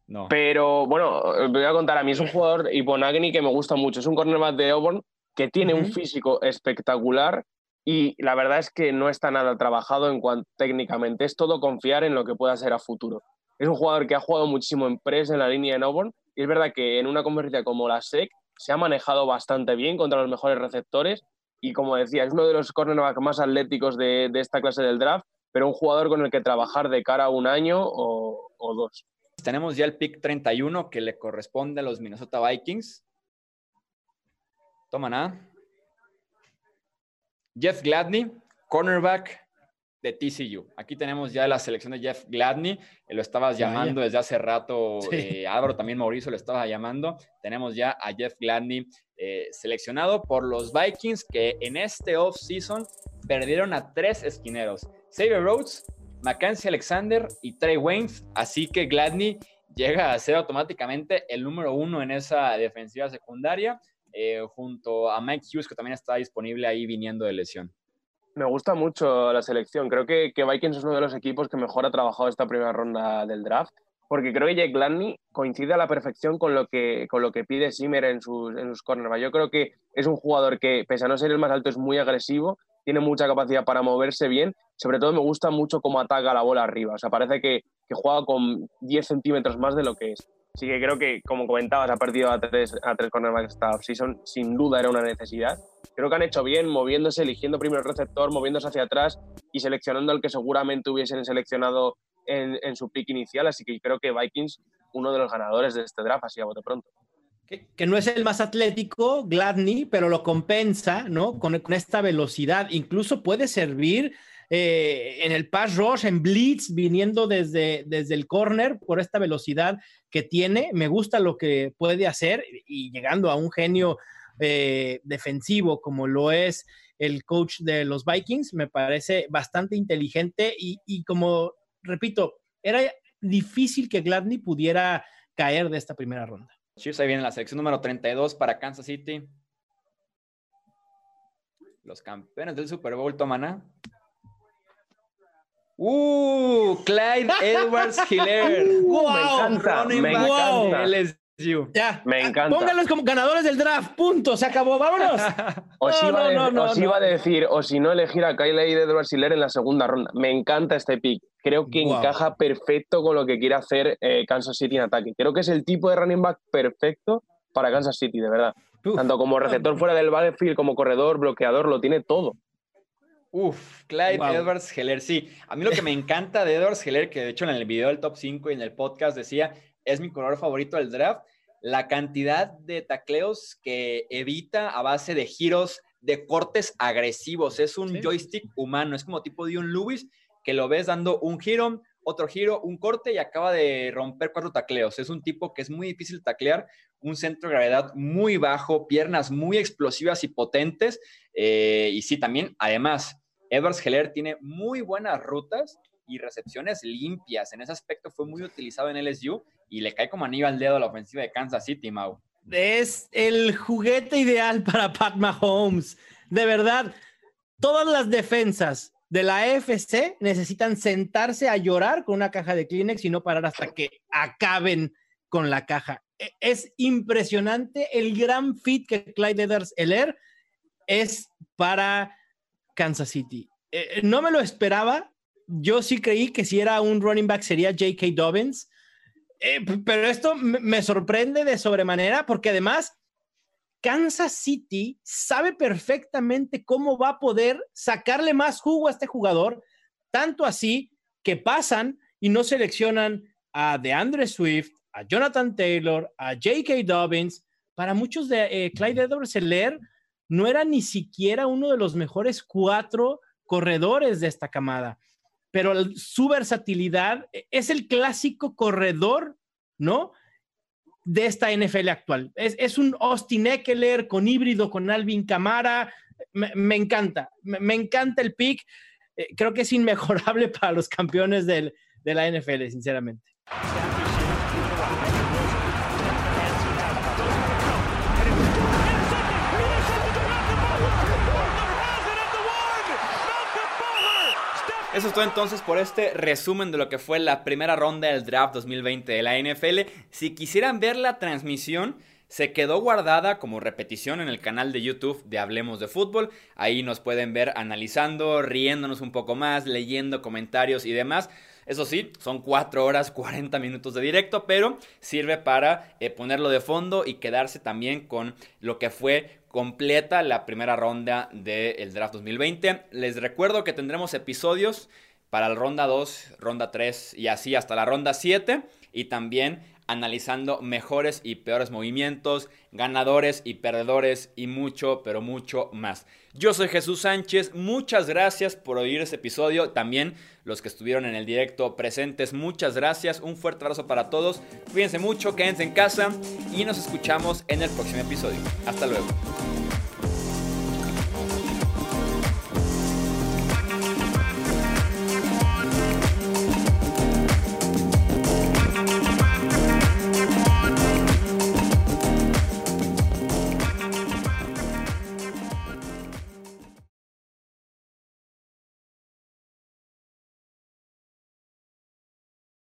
No. Pero bueno, voy a contar, a mí es un jugador, Ibonagni, que me gusta mucho. Es un cornerback de Auburn que tiene un físico espectacular y la verdad es que no está nada trabajado en cuanto técnicamente. Es todo confiar en lo que pueda ser a futuro. Es un jugador que ha jugado muchísimo en press en la línea de Auburn y es verdad que en una conferencia como la SEC se ha manejado bastante bien contra los mejores receptores y como decía, es uno de los cornerbacks más atléticos de, esta clase del draft, pero un jugador con el que trabajar de cara a un año o, o dos. Tenemos ya el pick 31 que le corresponde a los Minnesota Vikings. Toman a Jeff Gladney, cornerback de TCU. Aquí tenemos ya la selección de Jeff Gladney, lo estabas llamando desde hace rato, eh, Álvaro también Mauricio lo estaba llamando. Tenemos ya a Jeff Gladney eh, seleccionado por los Vikings que en este off-season perdieron a tres esquineros, Xavier Rhodes, Mackenzie Alexander y Trey Waynes, así que Gladney llega a ser automáticamente el número uno en esa defensiva secundaria eh, junto a Mike Hughes, que también está disponible ahí viniendo de lesión. Me gusta mucho la selección. Creo que, que, Vikings es uno de los equipos que mejor ha trabajado esta primera ronda del draft, porque creo que Jake Gladney coincide a la perfección con lo que, con lo que pide Simmer en sus, en sus cornerbacks. Yo creo que es un jugador que, pese a no ser el más alto, es muy agresivo, tiene mucha capacidad para moverse bien. Sobre todo me gusta mucho cómo ataca la bola arriba. O sea, parece que, que juega con 10 centímetros más de lo que es. Así que creo que, como comentabas, ha perdido a tres, a tres cornerbacks esta offseason. Sin duda era una necesidad. Creo que han hecho bien moviéndose, eligiendo primero el receptor, moviéndose hacia atrás y seleccionando al que seguramente hubiesen seleccionado en, en su pick inicial. Así que creo que Vikings, uno de los ganadores de este draft, así a bote pronto. Que, no es el más atlético, Gladney, pero lo compensa, ¿no? Con, esta velocidad. Incluso puede servir eh, en el pass rush, en blitz, viniendo desde, desde el corner por esta velocidad que tiene. Me gusta lo que puede hacer y llegando a un genio eh, defensivo como lo es el coach de los Vikings, me parece bastante inteligente y, como repito, era difícil que Gladney pudiera caer de esta primera ronda. Chiefs ahí viene la selección número 32 para Kansas City. los campeones del Super Bowl, Tomana. Uh, Clyde Edwards Hiller. Wow, me encanta, me encanta. LSU. Ya, me encanta. Póngalos como ganadores del draft, punto, se acabó, vámonos. os iba, a, decir, o si no, elegir a Kyle Edwards Hiller en la segunda ronda. Me encanta este pick. Creo que encaja perfecto con lo que quiere hacer eh, Kansas City en ataque. Creo que es el tipo de running back perfecto para Kansas City, de verdad. Tanto como receptor fuera del battlefield, como corredor, bloqueador, lo tiene todo. Uf, Clyde Edwards Heller, sí. A mí lo que me encanta de Edwards Heller, que de hecho en el video del top 5 y en el podcast decía, es mi color favorito del draft, la cantidad de tacleos que evita a base de giros de cortes agresivos. Es un joystick humano, es como tipo de un Lewis, que lo ves dando un giro, otro giro, un corte y acaba de romper cuatro tacleos. Es un tipo que es muy difícil taclear, un centro de gravedad muy bajo, piernas muy explosivas y potentes. Eh, y sí, también, además, Edwards Heller tiene muy buenas rutas y recepciones limpias. En ese aspecto fue muy utilizado en LSU y le cae como anillo al dedo a la ofensiva de Kansas City, Mau. Es el juguete ideal para Pat Mahomes. De verdad, todas las defensas de la AFC necesitan sentarse a llorar con una caja de Kleenex y no parar hasta que acaben con la caja. E, es impresionante el gran fit que Clyde Edwards Heller es para Kansas City. Eh, eh, no me lo esperaba. Yo sí creí que si era un running back sería J.K. Dobbins. Eh, pero esto me sorprende de sobremanera porque además Kansas City sabe perfectamente cómo va a poder sacarle más jugo a este jugador, tanto así que pasan y no seleccionan a DeAndre Swift, a Jonathan Taylor, a J.K. Dobbins. Para muchos de Clyde edwards no era ni siquiera uno de los mejores cuatro corredores de esta camada, pero su versatilidad e, es el clásico corredor, ¿no? De esta NFL actual. Es, un Austin Eckler con híbrido con Alvin Camara. Me, encanta, me, encanta el pick. Eh, creo que es inmejorable para los campeones de la NFL, sinceramente. Eso es todo entonces por este resumen de lo que fue la primera ronda del draft 2020 de la NFL. Si quisieran ver la transmisión, se quedó guardada como repetición en el canal de YouTube de Hablemos de Fútbol. Ahí nos pueden ver analizando, riéndonos un poco más, leyendo comentarios y demás. Eso sí, son 4 horas 40 minutos de directo, pero sirve para eh, ponerlo de fondo y quedarse también con lo que fue completa la primera ronda del draft 2020. Les recuerdo que tendremos episodios para la ronda 2, ronda 3 y así hasta la ronda 7 y también analizando mejores y peores movimientos, ganadores y perdedores y mucho, pero mucho más. Yo soy Jesús Sánchez, muchas gracias por oír este episodio, también los que estuvieron en el directo presentes, muchas gracias, un fuerte abrazo para todos, cuídense mucho, quédense en casa y nos escuchamos en el próximo episodio. Hasta luego.